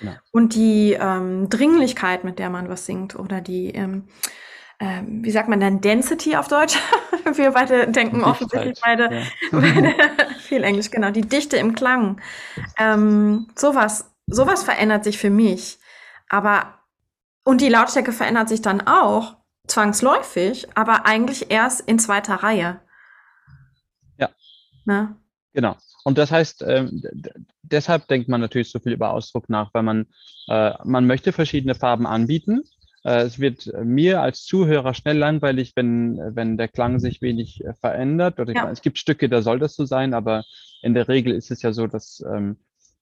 Ja. Und die ähm, Dringlichkeit, mit der man was singt oder die, ähm, ähm, wie sagt man dann, Density auf Deutsch? Wir beide denken offensichtlich beide, ja. beide viel Englisch, genau, die Dichte im Klang. Ähm, sowas, sowas verändert sich für mich. Aber, und die Lautstärke verändert sich dann auch, zwangsläufig, aber eigentlich erst in zweiter Reihe. Ja. Na? Genau. Und das heißt, äh, deshalb denkt man natürlich so viel über Ausdruck nach, weil man, äh, man möchte verschiedene Farben anbieten es wird mir als Zuhörer schnell langweilig, wenn, wenn der Klang sich wenig äh, verändert. Oder ja. es gibt Stücke, da soll das so sein, aber in der Regel ist es ja so, dass, ähm,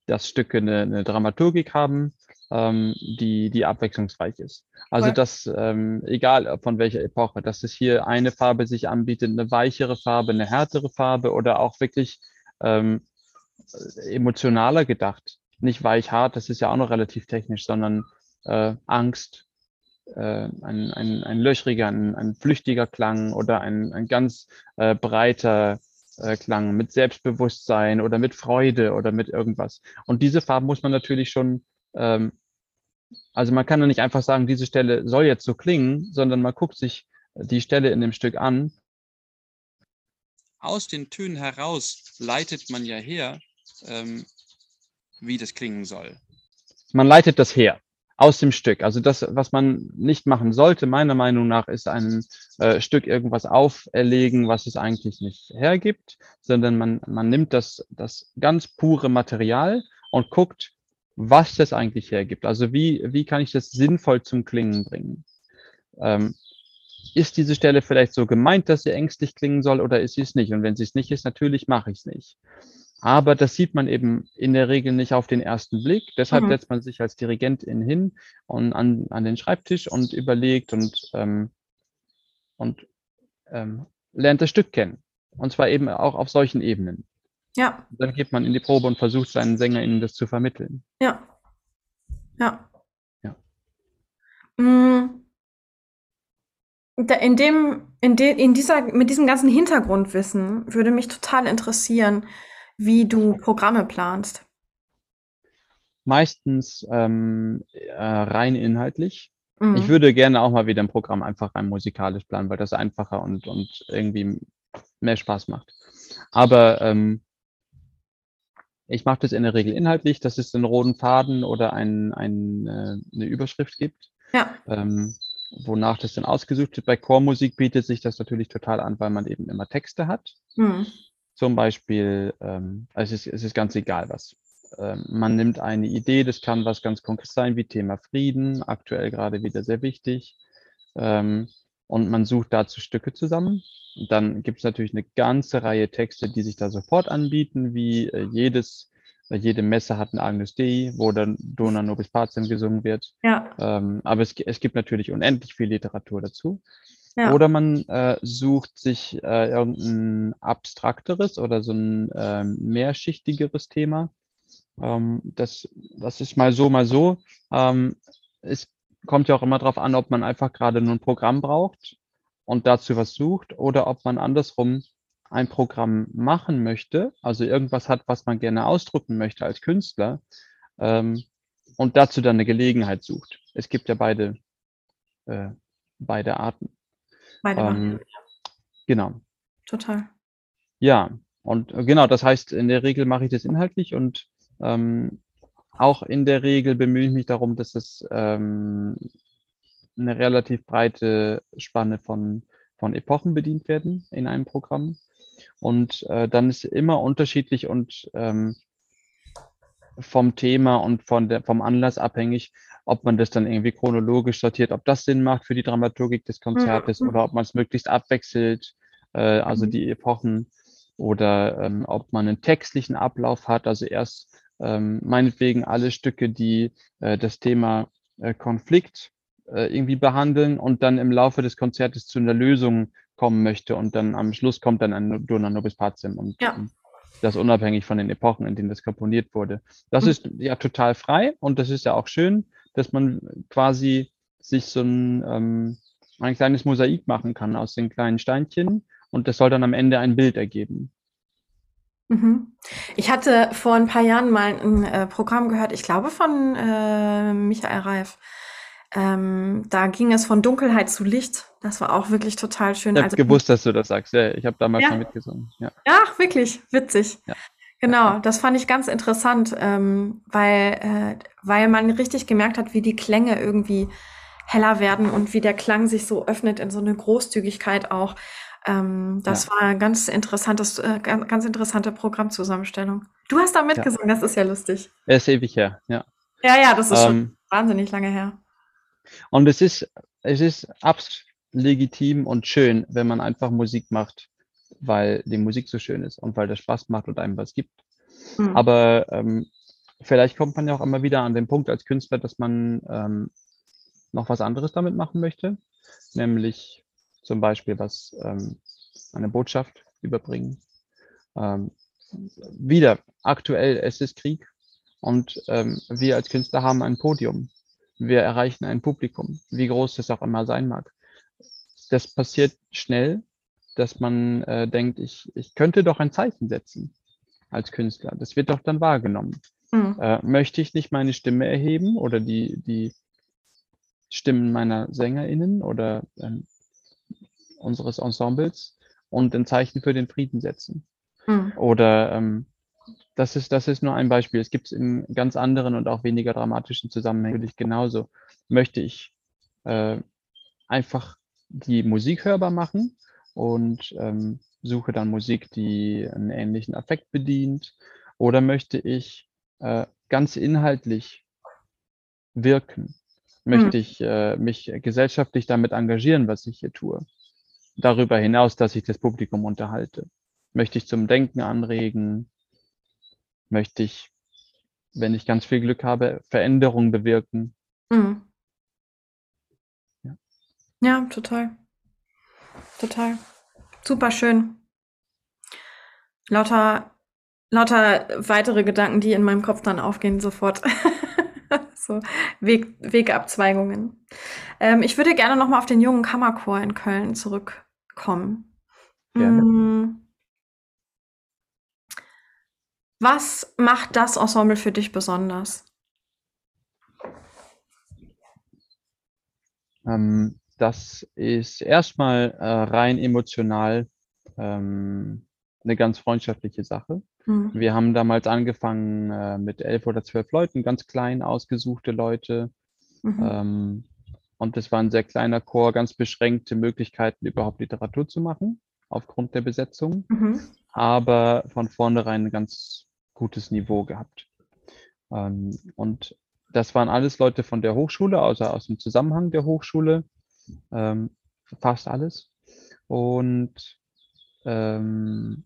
dass Stücke eine, eine Dramaturgik haben, ähm, die, die abwechslungsreich ist. Also, dass, ähm, egal von welcher Epoche, dass es hier eine Farbe sich anbietet, eine weichere Farbe, eine härtere Farbe oder auch wirklich ähm, emotionaler gedacht. Nicht weich-hart, das ist ja auch noch relativ technisch, sondern äh, Angst, äh, ein, ein, ein löchriger, ein, ein flüchtiger Klang oder ein, ein ganz äh, breiter äh, Klang mit Selbstbewusstsein oder mit Freude oder mit irgendwas. Und diese Farben muss man natürlich schon, ähm, also man kann ja nicht einfach sagen, diese Stelle soll jetzt so klingen, sondern man guckt sich die Stelle in dem Stück an. Aus den Tönen heraus leitet man ja her, ähm, wie das klingen soll. Man leitet das her aus dem Stück. Also das, was man nicht machen sollte, meiner Meinung nach, ist ein äh, Stück irgendwas auferlegen, was es eigentlich nicht hergibt, sondern man, man nimmt das, das ganz pure Material und guckt, was das eigentlich hergibt. Also wie, wie kann ich das sinnvoll zum Klingen bringen? Ähm, ist diese Stelle vielleicht so gemeint, dass sie ängstlich klingen soll oder ist sie es nicht? Und wenn sie es nicht ist, natürlich mache ich es nicht. Aber das sieht man eben in der Regel nicht auf den ersten Blick. Deshalb mhm. setzt man sich als Dirigentin hin und an, an den Schreibtisch und überlegt und, ähm, und ähm, lernt das Stück kennen. Und zwar eben auch auf solchen Ebenen. Ja. Dann geht man in die Probe und versucht seinen SängerInnen das zu vermitteln. Ja. Ja. Ja. Mm. In dem, in, de, in dieser, mit diesem ganzen Hintergrundwissen würde mich total interessieren, wie du Programme planst? Meistens ähm, äh, rein inhaltlich. Mhm. Ich würde gerne auch mal wieder ein Programm einfach rein musikalisch planen, weil das einfacher und, und irgendwie mehr Spaß macht. Aber ähm, ich mache das in der Regel inhaltlich, dass es einen roten Faden oder ein, ein, äh, eine Überschrift gibt. Ja. Ähm, wonach das dann ausgesucht wird. Bei Chormusik bietet sich das natürlich total an, weil man eben immer Texte hat. Mhm. Zum Beispiel, ähm, es, ist, es ist ganz egal was. Ähm, man nimmt eine Idee, das kann was ganz Konkretes sein, wie Thema Frieden, aktuell gerade wieder sehr wichtig. Ähm, und man sucht dazu Stücke zusammen. Und dann gibt es natürlich eine ganze Reihe Texte, die sich da sofort anbieten, wie äh, jedes, äh, jede Messe hat ein Agnus Dei, wo dann Dona Nobis Pacem gesungen wird. Ja. Ähm, aber es, es gibt natürlich unendlich viel Literatur dazu. Ja. Oder man äh, sucht sich äh, irgendein abstrakteres oder so ein äh, mehrschichtigeres Thema. Ähm, das, das ist mal so, mal so. Ähm, es kommt ja auch immer darauf an, ob man einfach gerade nur ein Programm braucht und dazu was sucht oder ob man andersrum ein Programm machen möchte, also irgendwas hat, was man gerne ausdrücken möchte als Künstler ähm, und dazu dann eine Gelegenheit sucht. Es gibt ja beide, äh, beide Arten. Beide ähm, Genau. Total. Ja, und äh, genau, das heißt, in der Regel mache ich das inhaltlich und ähm, auch in der Regel bemühe ich mich darum, dass es ähm, eine relativ breite Spanne von, von Epochen bedient werden in einem Programm. Und äh, dann ist immer unterschiedlich und ähm, vom Thema und von der, vom Anlass abhängig, ob man das dann irgendwie chronologisch sortiert, ob das Sinn macht für die Dramaturgik des Konzertes mhm. oder ob man es möglichst abwechselt, äh, also mhm. die Epochen, oder ähm, ob man einen textlichen Ablauf hat, also erst ähm, meinetwegen alle Stücke, die äh, das Thema äh, Konflikt äh, irgendwie behandeln und dann im Laufe des Konzertes zu einer Lösung kommen möchte und dann am Schluss kommt dann ein Dona Nobis Pacem und ja. Das unabhängig von den Epochen, in denen das komponiert wurde. Das Mhm. ist ja total frei und das ist ja auch schön, dass man quasi sich so ein, ähm, ein kleines Mosaik machen kann aus den kleinen Steinchen und das soll dann am Ende ein Bild ergeben. Mhm. Ich hatte vor ein paar Jahren mal ein äh, Programm gehört, ich glaube von äh, Michael Reif. Ähm, da ging es von Dunkelheit zu Licht. Das war auch wirklich total schön. Ich habe Also, gewusst, dass du das sagst. Ja, ich habe damals Ja. schon mitgesungen. Ja. ach, wirklich, witzig. Ja. Genau, das fand ich ganz interessant, ähm, weil, äh, weil man richtig gemerkt hat, wie die Klänge irgendwie heller werden und wie der Klang sich so öffnet in so eine Großzügigkeit auch. Ähm, das war ein ganz interessantes, äh, ganz, ganz interessante Programmzusammenstellung. Du hast da mitgesungen, das ist ja lustig. Er ist ewig her, ja. Ja, ja, das ist schon Ähm, wahnsinnig lange her. Und es ist, es ist absolut legitim und schön, wenn man einfach Musik macht, weil die Musik so schön ist und weil das Spaß macht und einem was gibt. Hm. Aber ähm, vielleicht kommt man ja auch immer wieder an den Punkt als Künstler, dass man ähm, noch was anderes damit machen möchte, nämlich zum Beispiel was ähm, eine Botschaft überbringen. Ähm, wieder aktuell, es ist Krieg und ähm, wir als Künstler haben ein Podium. Wir erreichen ein Publikum, wie groß es auch immer sein mag. Das passiert schnell, dass man äh, denkt, ich, ich könnte doch ein Zeichen setzen als Künstler. Das wird doch dann wahrgenommen. Hm. Äh, möchte ich nicht meine Stimme erheben oder die, die Stimmen meiner SängerInnen oder ähm, unseres Ensembles und ein Zeichen für den Frieden setzen? Hm. Oder ähm, das ist, das ist nur ein Beispiel. Es gibt es in ganz anderen und auch weniger dramatischen Zusammenhängen natürlich genauso. Möchte ich äh, einfach die Musik hörbar machen und ähm, suche dann Musik, die einen ähnlichen Affekt bedient? Oder möchte ich äh, ganz inhaltlich wirken? Möchte ich äh, mich gesellschaftlich damit engagieren, was ich hier tue? Darüber hinaus, dass ich das Publikum unterhalte. Möchte ich zum Denken anregen? Möchte ich, wenn ich ganz viel Glück habe, Veränderungen bewirken? Hm. Ja. Ja, total. Total. Super schön. Lauter, lauter weitere Gedanken, die in meinem Kopf dann aufgehen, sofort. so Weg, Wegabzweigungen. Ähm, ich würde gerne nochmal auf den jungen Kammerchor in Köln zurückkommen. Gerne. Mm. Was macht das Ensemble für dich besonders? Ähm, das ist erstmal äh, rein emotional ähm, eine ganz freundschaftliche Sache. Hm. Wir haben damals angefangen äh, mit elf oder zwölf Leuten, ganz klein ausgesuchte Leute. Mhm. Ähm, und es war ein sehr kleiner Chor, ganz beschränkte Möglichkeiten, überhaupt Literatur zu machen, aufgrund der Besetzung, Mhm. aber von vornherein ein ganz gutes Niveau gehabt. Ähm, und das waren alles Leute von der Hochschule, also aus dem Zusammenhang der Hochschule, ähm, fast alles. Und ähm,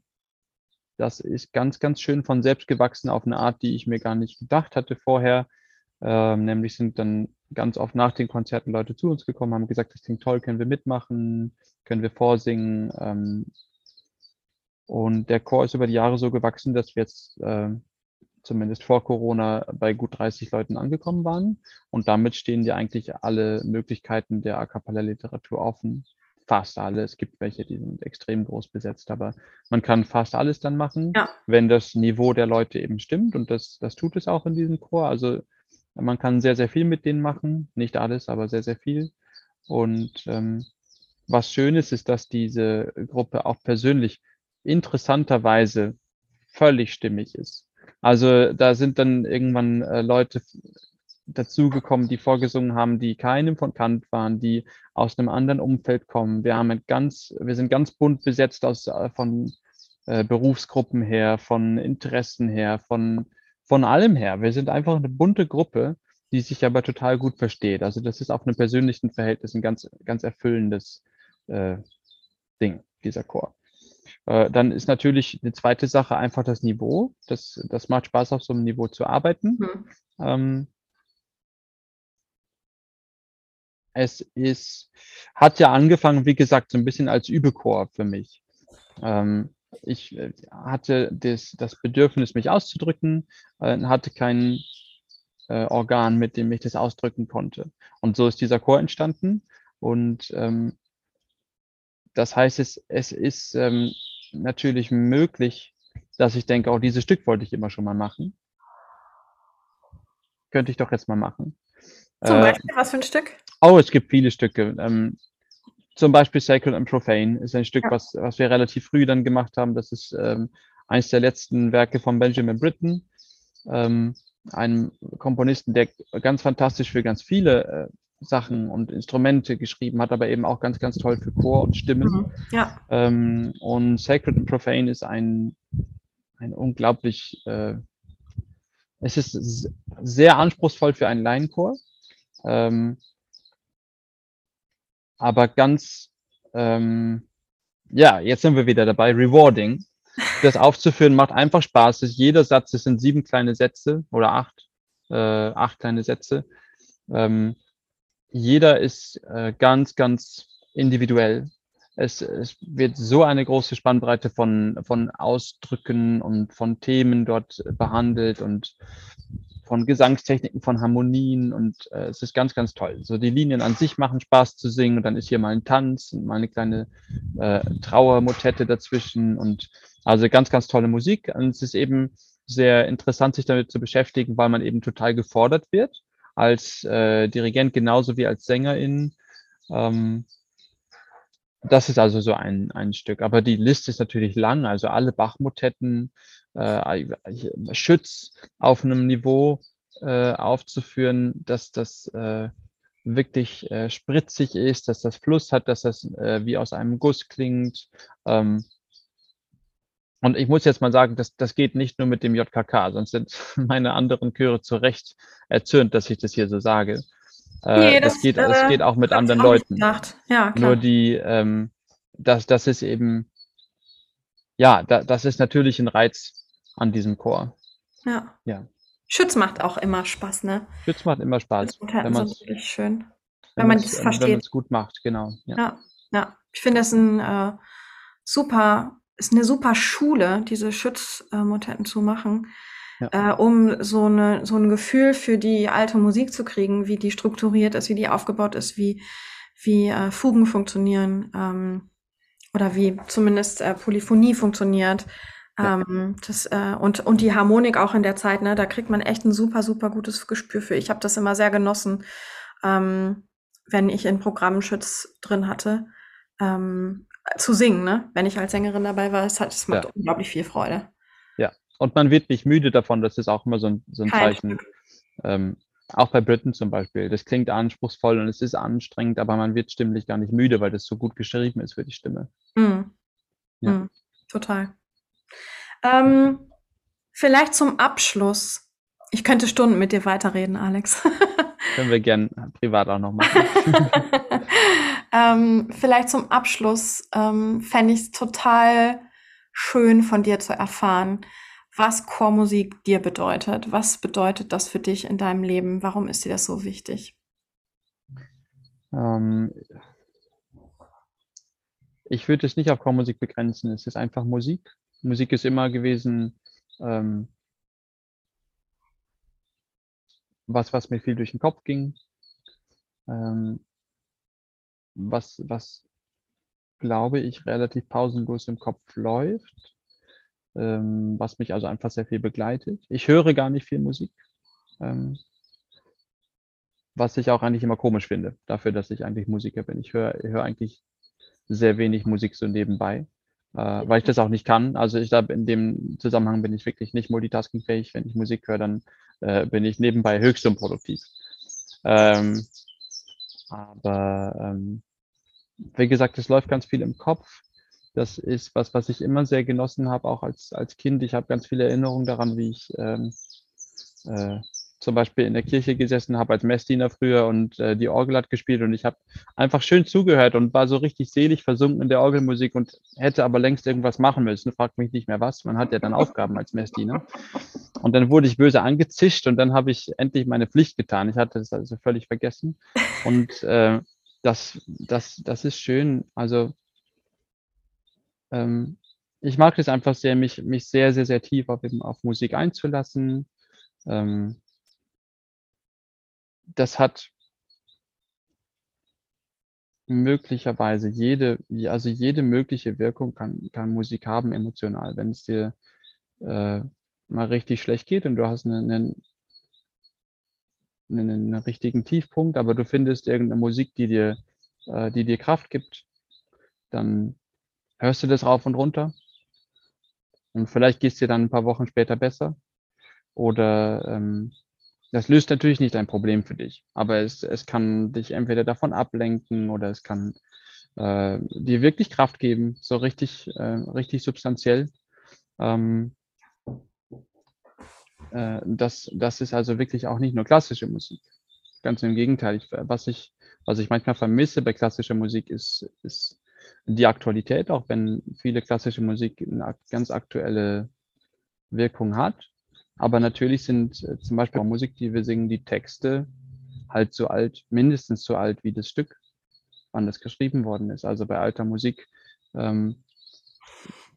das ist ganz, ganz schön von selbst gewachsen auf eine Art, die ich mir gar nicht gedacht hatte vorher. Ähm, nämlich sind dann ganz oft nach den Konzerten Leute zu uns gekommen, haben gesagt, das klingt toll, können wir mitmachen, können wir vorsingen. Ähm, und der Chor ist über die Jahre so gewachsen, dass wir jetzt äh, zumindest vor Corona bei gut 30 Leuten angekommen waren. Und damit stehen dir eigentlich alle Möglichkeiten der A cappella-Literatur offen. Fast alle. Es gibt welche, die sind extrem groß besetzt, aber man kann fast alles dann machen, Ja. wenn das Niveau der Leute eben stimmt. Und das, das tut es auch in diesem Chor. Also man kann sehr, sehr viel mit denen machen. Nicht alles, aber sehr, sehr viel. Und ähm, was schön ist, ist, dass diese Gruppe auch persönlich interessanterweise völlig stimmig ist. Also da sind dann irgendwann äh, Leute dazugekommen, die vorgesungen haben, die keinem von Kant waren, die aus einem anderen Umfeld kommen. Wir haben ganz, wir sind ganz bunt besetzt aus äh, von äh, Berufsgruppen her, von Interessen her, von von allem her. Wir sind einfach eine bunte Gruppe, die sich aber total gut versteht. Also das ist auf einem persönlichen Verhältnis ein ganz ganz erfüllendes äh, Ding, dieser Chor. Äh, dann ist natürlich eine zweite Sache einfach das Niveau. Das, das macht Spaß, auf so einem Niveau zu arbeiten. Hm. Ähm, es ist, hat ja angefangen, wie gesagt, so ein bisschen als Übechor für mich. Ähm, ich äh, hatte das, das Bedürfnis, mich auszudrücken, äh, hatte kein äh, Organ, mit dem ich das ausdrücken konnte. Und so ist dieser Chor entstanden. Und ähm, das heißt, es, es ist ähm, natürlich möglich, dass ich denke, auch dieses Stück wollte ich immer schon mal machen. Könnte ich doch jetzt mal machen. Zum äh, Beispiel, was für ein Stück? Oh, es gibt viele Stücke. Ähm, zum Beispiel Sacred and Profane ist ein Stück, ja. was, was wir relativ früh dann gemacht haben. Das ist ähm, eines der letzten Werke von Benjamin Britten, ähm, einem Komponisten, der ganz fantastisch für ganz viele äh, Sachen und Instrumente geschrieben hat, aber eben auch ganz, ganz toll für Chor und Stimmen. Mhm. Ja. Ähm, und Sacred and Profane ist ein, ein unglaublich, äh, es ist sehr anspruchsvoll für einen Laienchor. Ähm, aber ganz, ähm, ja, jetzt sind wir wieder dabei, rewarding. Das aufzuführen macht einfach Spaß. Jeder Satz, es sind sieben kleine Sätze oder acht, äh, acht kleine Sätze. Ähm, jeder ist äh, ganz, ganz individuell. Es, es wird so eine große Spannbreite von, von Ausdrücken und von Themen dort behandelt und von Gesangstechniken, von Harmonien und äh, es ist ganz, ganz toll. So die Linien an sich machen Spaß zu singen und dann ist hier mal ein Tanz und mal eine kleine äh, Trauermotette dazwischen und also ganz, ganz tolle Musik. Und es ist eben sehr interessant, sich damit zu beschäftigen, weil man eben total gefordert wird als äh, Dirigent genauso wie als Sängerin. Ähm, das ist also so ein, ein Stück. Aber die Liste ist natürlich lang. Also alle Bach-Motetten, äh, Schütz auf einem Niveau äh, aufzuführen, dass das äh, wirklich äh, spritzig ist, dass das Fluss hat, dass das äh, wie aus einem Guss klingt. Ähm, und ich muss jetzt mal sagen, das, das geht nicht nur mit dem JKK, sonst sind meine anderen Chöre zu Recht erzürnt, dass ich das hier so sage. Äh, nee, das, das, geht, äh, das geht auch mit anderen auch Leuten. Ja. Nur die, ähm, das, das ist eben, ja, da, das ist natürlich ein Reiz an diesem Chor. Ja. Ja. Schütz macht auch immer Spaß, ne? Schütz macht immer Spaß. Wenn man so wirklich schön. Wenn, wenn man das versteht. Wenn man es gut macht, genau. Ja, ja. ja. Ich finde das ein äh, super, ist eine super Schule, diese Schützmotetten zu machen ja. äh, um so, eine, so ein Gefühl für die alte Musik zu kriegen, wie die strukturiert ist, wie die aufgebaut ist, wie, wie äh, Fugen funktionieren ähm, oder wie zumindest äh, Polyphonie funktioniert. Ähm, das, äh, und, und die Harmonik auch in der Zeit, ne, da kriegt man echt ein super, super gutes Gespür für. Ich habe das immer sehr genossen, ähm, wenn ich in Programmen Schütz drin hatte, ähm, zu singen, ne? Wenn ich als Sängerin dabei war, es hat es macht ja. unglaublich viel Freude. Und man wird nicht müde davon, das ist auch immer so ein, so ein Zeichen. Ähm, auch bei Britain zum Beispiel. Das klingt anspruchsvoll und es ist anstrengend, aber man wird stimmlich gar nicht müde, weil das so gut geschrieben ist für die Stimme. Mm. Ja. Mm, total. Ähm, vielleicht zum Abschluss. Ich könnte Stunden mit dir weiterreden, Alex. Können wir gern privat auch noch machen. Ähm, vielleicht zum Abschluss ähm, fände ich es total schön von dir zu erfahren, was Chormusik dir bedeutet. Was bedeutet das für dich in deinem Leben? Warum ist dir das so wichtig? Ähm, ich würde es nicht auf Chormusik begrenzen. Es ist einfach Musik. Musik ist immer gewesen ähm, was, was mir viel durch den Kopf ging. Ähm, was, was glaube ich relativ pausenlos im Kopf läuft ähm, was mich also einfach sehr viel begleitet. Ich höre gar nicht viel Musik, ähm, was ich auch eigentlich immer komisch finde, dafür, dass ich eigentlich Musiker bin. Ich höre hör eigentlich sehr wenig Musik so nebenbei, äh, weil ich das auch nicht kann. Also ich glaube, in dem Zusammenhang bin ich wirklich nicht multitaskingfähig. Wenn ich Musik höre, dann äh, bin ich nebenbei höchst unproduktiv. Ähm, aber ähm, wie gesagt, es läuft ganz viel im Kopf. Das ist was, was ich immer sehr genossen habe, auch als, als Kind. Ich habe ganz viele Erinnerungen daran, wie ich ähm, äh, zum Beispiel in der Kirche gesessen habe als Messdiener früher und äh, die Orgel hat gespielt und ich habe einfach schön zugehört und war so richtig selig versunken in der Orgelmusik und hätte aber längst irgendwas machen müssen. Fragt mich nicht mehr was. Man hat ja dann Aufgaben als Messdiener. Und dann wurde ich böse angezischt und dann habe ich endlich meine Pflicht getan. Ich hatte das also völlig vergessen. Und äh, das, das, das ist schön. Also ähm, ich mag es einfach sehr, mich, mich sehr, sehr, sehr tief auf, eben auf Musik einzulassen. Ähm, das hat möglicherweise jede, also jede mögliche Wirkung kann, kann Musik haben emotional. Wenn es dir äh, mal richtig schlecht geht und du hast einen, einen, einen, richtigen Tiefpunkt, aber du findest irgendeine Musik, die dir, äh, die dir Kraft gibt, dann hörst du das rauf und runter. Und vielleicht geht es dir dann ein paar Wochen später besser. Oder ähm, das löst natürlich nicht ein Problem für dich, aber es, es kann dich entweder davon ablenken oder es kann äh, dir wirklich Kraft geben, so richtig, äh, richtig substanziell. Ähm, äh, das, das ist also wirklich auch nicht nur klassische Musik. Ganz im Gegenteil. Ich, was, ich, was ich manchmal vermisse bei klassischer Musik ist, ist die Aktualität, auch wenn viele klassische Musik eine ganz aktuelle Wirkung hat. Aber natürlich sind äh, zum Beispiel Musik, die wir singen, die Texte halt so alt, mindestens so alt wie das Stück, wann das geschrieben worden ist. Also bei alter Musik, ähm,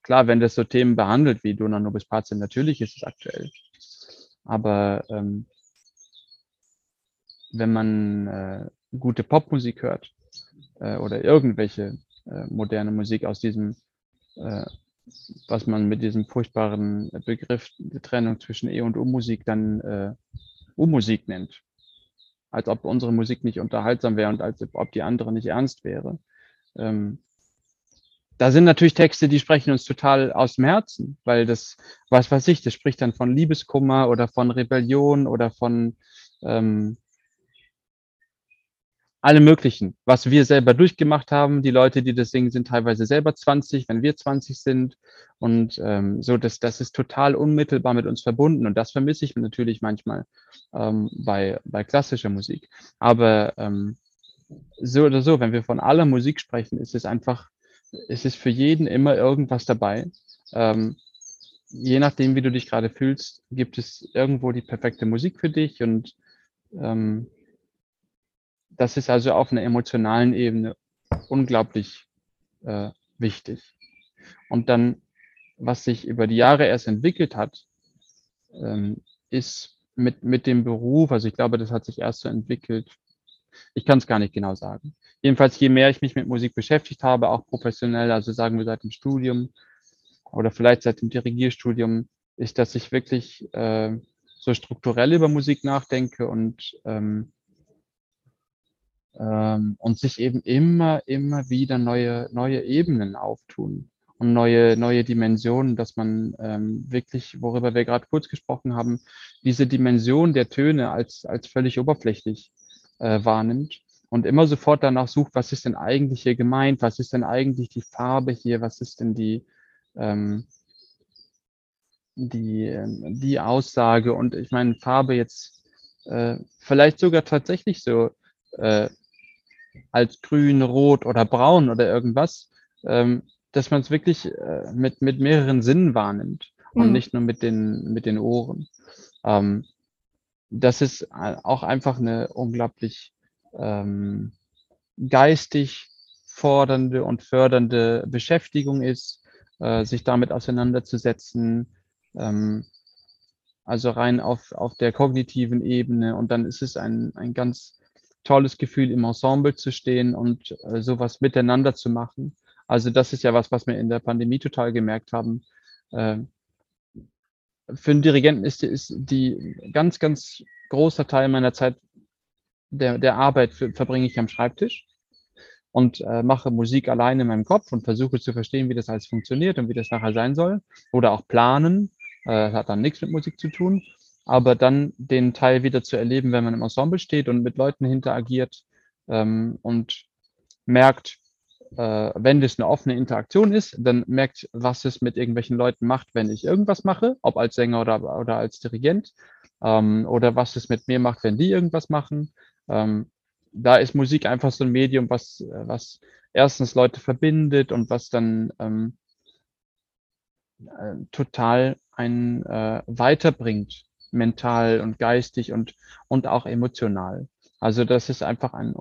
klar, wenn das so Themen behandelt wie Dona Nobis Pazem, natürlich ist es aktuell. Aber ähm, wenn man äh, gute Popmusik hört äh, oder irgendwelche äh, moderne Musik aus diesem äh, was man mit diesem furchtbaren Begriff Trennung zwischen E- und U-Musik dann äh, U-Musik nennt. Als ob unsere Musik nicht unterhaltsam wäre und als ob die andere nicht ernst wäre. Ähm, da sind natürlich Texte, die sprechen uns total aus dem Herzen, weil das, was weiß ich, das spricht dann von Liebeskummer oder von Rebellion oder von ähm, alle möglichen, was wir selber durchgemacht haben. Die Leute, die das singen, sind teilweise selber 20, wenn wir 20 sind. Und ähm, so, das, das ist total unmittelbar mit uns verbunden. Und das vermisse ich natürlich manchmal ähm, bei, bei klassischer Musik. Aber ähm, so oder so, wenn wir von aller Musik sprechen, ist es einfach, ist es für jeden immer irgendwas dabei. Ähm, je nachdem, wie du dich gerade fühlst, gibt es irgendwo die perfekte Musik für dich und ähm, das ist also auf einer emotionalen Ebene unglaublich äh, wichtig. Und dann, was sich über die Jahre erst entwickelt hat, ähm, ist mit, mit dem Beruf, also ich glaube, das hat sich erst so entwickelt. Ich kann es gar nicht genau sagen. Jedenfalls, je mehr ich mich mit Musik beschäftigt habe, auch professionell, also sagen wir seit dem Studium oder vielleicht seit dem Dirigierstudium, ist, dass ich wirklich äh, so strukturell über Musik nachdenke und ähm, ähm, und sich eben immer, immer wieder neue, neue Ebenen auftun und neue, neue Dimensionen, dass man ähm, wirklich, worüber wir gerade kurz gesprochen haben, diese Dimension der Töne als, als völlig oberflächlich äh, wahrnimmt und immer sofort danach sucht, was ist denn eigentlich hier gemeint, was ist denn eigentlich die Farbe hier, was ist denn die, ähm, die, ähm, die Aussage und ich meine, Farbe jetzt äh, vielleicht sogar tatsächlich so äh, als grün, rot oder braun oder irgendwas, ähm, dass man es wirklich äh, mit, mit mehreren Sinnen wahrnimmt und mhm. nicht nur mit den, mit den Ohren. Ähm, das ist äh, auch einfach eine unglaublich ähm, geistig fordernde und fördernde Beschäftigung ist, äh, sich damit auseinanderzusetzen, ähm, also rein auf, auf der kognitiven Ebene. Und dann ist es ein, ein ganz tolles Gefühl, im Ensemble zu stehen und äh, sowas miteinander zu machen. Also das ist ja was, was wir in der Pandemie total gemerkt haben. Äh, für einen Dirigenten ist, ist die ganz, ganz großer Teil meiner Zeit der, der Arbeit für, verbringe ich am Schreibtisch und äh, mache Musik alleine in meinem Kopf und versuche zu verstehen, wie das alles funktioniert und wie das nachher sein soll. Oder auch planen. Äh, hat dann nichts mit Musik zu tun aber dann den Teil wieder zu erleben, wenn man im Ensemble steht und mit Leuten interagiert ähm, und merkt, äh, wenn das eine offene Interaktion ist, dann merkt, was es mit irgendwelchen Leuten macht, wenn ich irgendwas mache, ob als Sänger oder, oder als Dirigent, ähm, oder was es mit mir macht, wenn die irgendwas machen. Ähm, da ist Musik einfach so ein Medium, was, was erstens Leute verbindet und was dann ähm, äh, total einen äh, weiterbringt mental und geistig und, und auch emotional. Also das ist einfach ein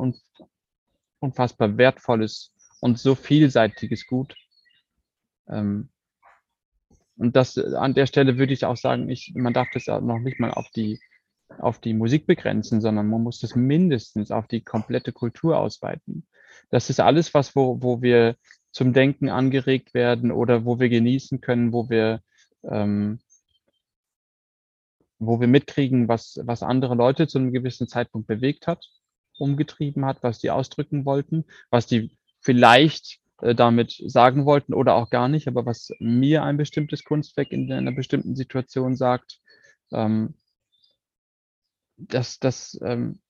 unfassbar wertvolles und so vielseitiges Gut. Ähm, und das an der Stelle würde ich auch sagen, ich, man darf das noch nicht mal auf die, auf die Musik begrenzen, sondern man muss das mindestens auf die komplette Kultur ausweiten. Das ist alles, was, wo, wo wir zum Denken angeregt werden oder wo wir genießen können, wo wir, ähm, wo wir mitkriegen, was, was andere Leute zu einem gewissen Zeitpunkt bewegt hat, umgetrieben hat, was die ausdrücken wollten, was die vielleicht äh, damit sagen wollten oder auch gar nicht, aber was mir ein bestimmtes Kunstwerk in einer bestimmten Situation sagt, ähm, das, das ähm,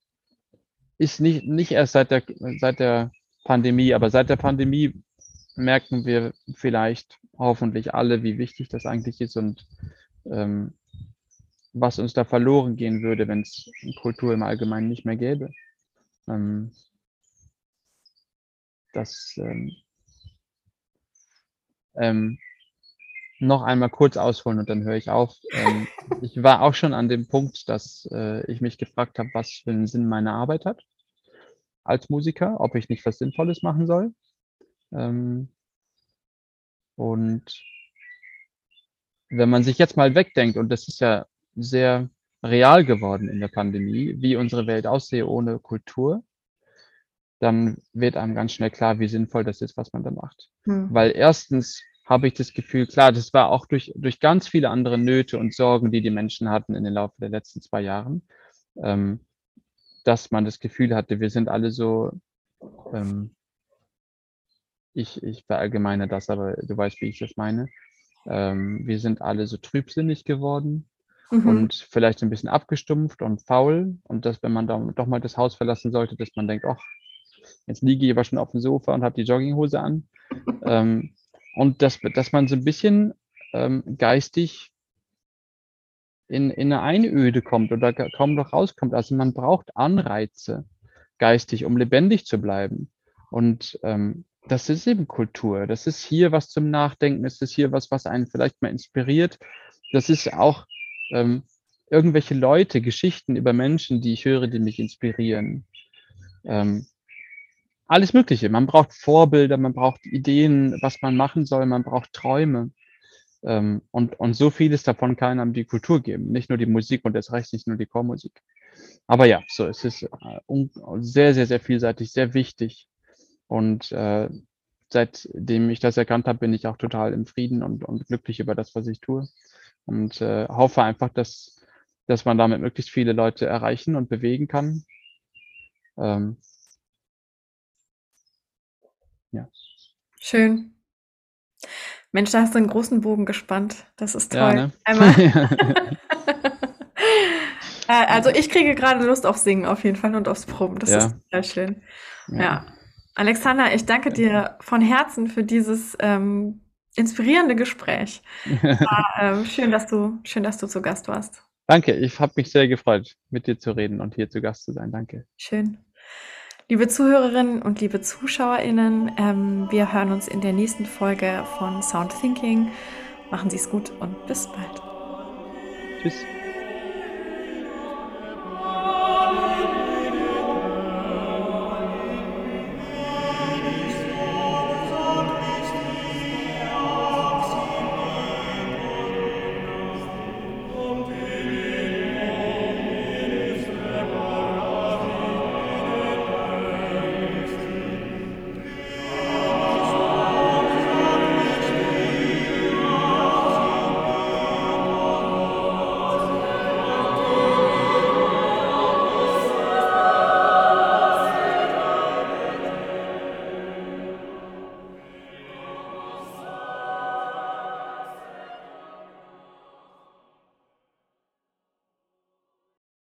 ist nicht, nicht erst seit der, seit der Pandemie, aber seit der Pandemie merken wir vielleicht hoffentlich alle, wie wichtig das eigentlich ist und ähm, was uns da verloren gehen würde, wenn es Kultur im Allgemeinen nicht mehr gäbe. Ähm, das ähm, ähm, noch einmal kurz ausholen und dann höre ich auf. Ähm, ich war auch schon an dem Punkt, dass äh, ich mich gefragt habe, was für einen Sinn meine Arbeit hat als Musiker, ob ich nicht was Sinnvolles machen soll. Ähm, und wenn man sich jetzt mal wegdenkt, und das ist ja sehr real geworden in der Pandemie, wie unsere Welt aussehe ohne Kultur, dann wird einem ganz schnell klar, wie sinnvoll das ist, was man da macht. Hm. Weil erstens habe ich das Gefühl, klar, das war auch durch, durch ganz viele andere Nöte und Sorgen, die die Menschen hatten in den Laufe der letzten zwei Jahren, ähm, dass man das Gefühl hatte, wir sind alle so, ähm, ich, ich verallgemeine das, aber du weißt, wie ich das meine. Ähm, wir sind alle so trübsinnig geworden mhm. und vielleicht ein bisschen abgestumpft und faul. Und dass, wenn man da doch mal das Haus verlassen sollte, dass man denkt, ach, jetzt liege ich aber schon auf dem Sofa und habe die Jogginghose an. ähm, und dass, dass man so ein bisschen ähm, geistig in, in eine Einöde kommt oder kaum noch rauskommt. Also man braucht Anreize geistig, um lebendig zu bleiben. Und ähm, das ist eben Kultur. Das ist hier was zum Nachdenken. Das ist hier was, was einen vielleicht mal inspiriert. Das ist auch ähm, irgendwelche Leute, Geschichten über Menschen, die ich höre, die mich inspirieren. Ähm, alles Mögliche. Man braucht Vorbilder, man braucht Ideen, was man machen soll, man braucht Träume. Ähm, und, und so vieles davon kann einem die Kultur geben. Nicht nur die Musik und das reicht nicht nur die Chormusik. Aber ja, so es ist äh, sehr, sehr, sehr vielseitig, sehr wichtig. Und äh, seitdem ich das erkannt habe, bin ich auch total im Frieden und, und glücklich über das, was ich tue. Und äh, hoffe einfach, dass, dass man damit möglichst viele Leute erreichen und bewegen kann. Ähm, ja. Schön. Mensch, da hast du einen großen Bogen gespannt. Das ist toll. Ja, ne? Einmal. Äh, also ich kriege gerade Lust auf Singen auf jeden Fall und aufs Proben. Das ja. ist sehr schön. Ja. ja. Alexander, ich danke dir von Herzen für dieses ähm, inspirierende Gespräch. War, ähm, schön, dass du, schön, dass du zu Gast warst. Danke, ich habe mich sehr gefreut, mit dir zu reden und hier zu Gast zu sein. Danke. Schön. Liebe Zuhörerinnen und liebe ZuschauerInnen, ähm, wir hören uns in der nächsten Folge von Sound Thinking. Machen Sie es gut und bis bald. Tschüss.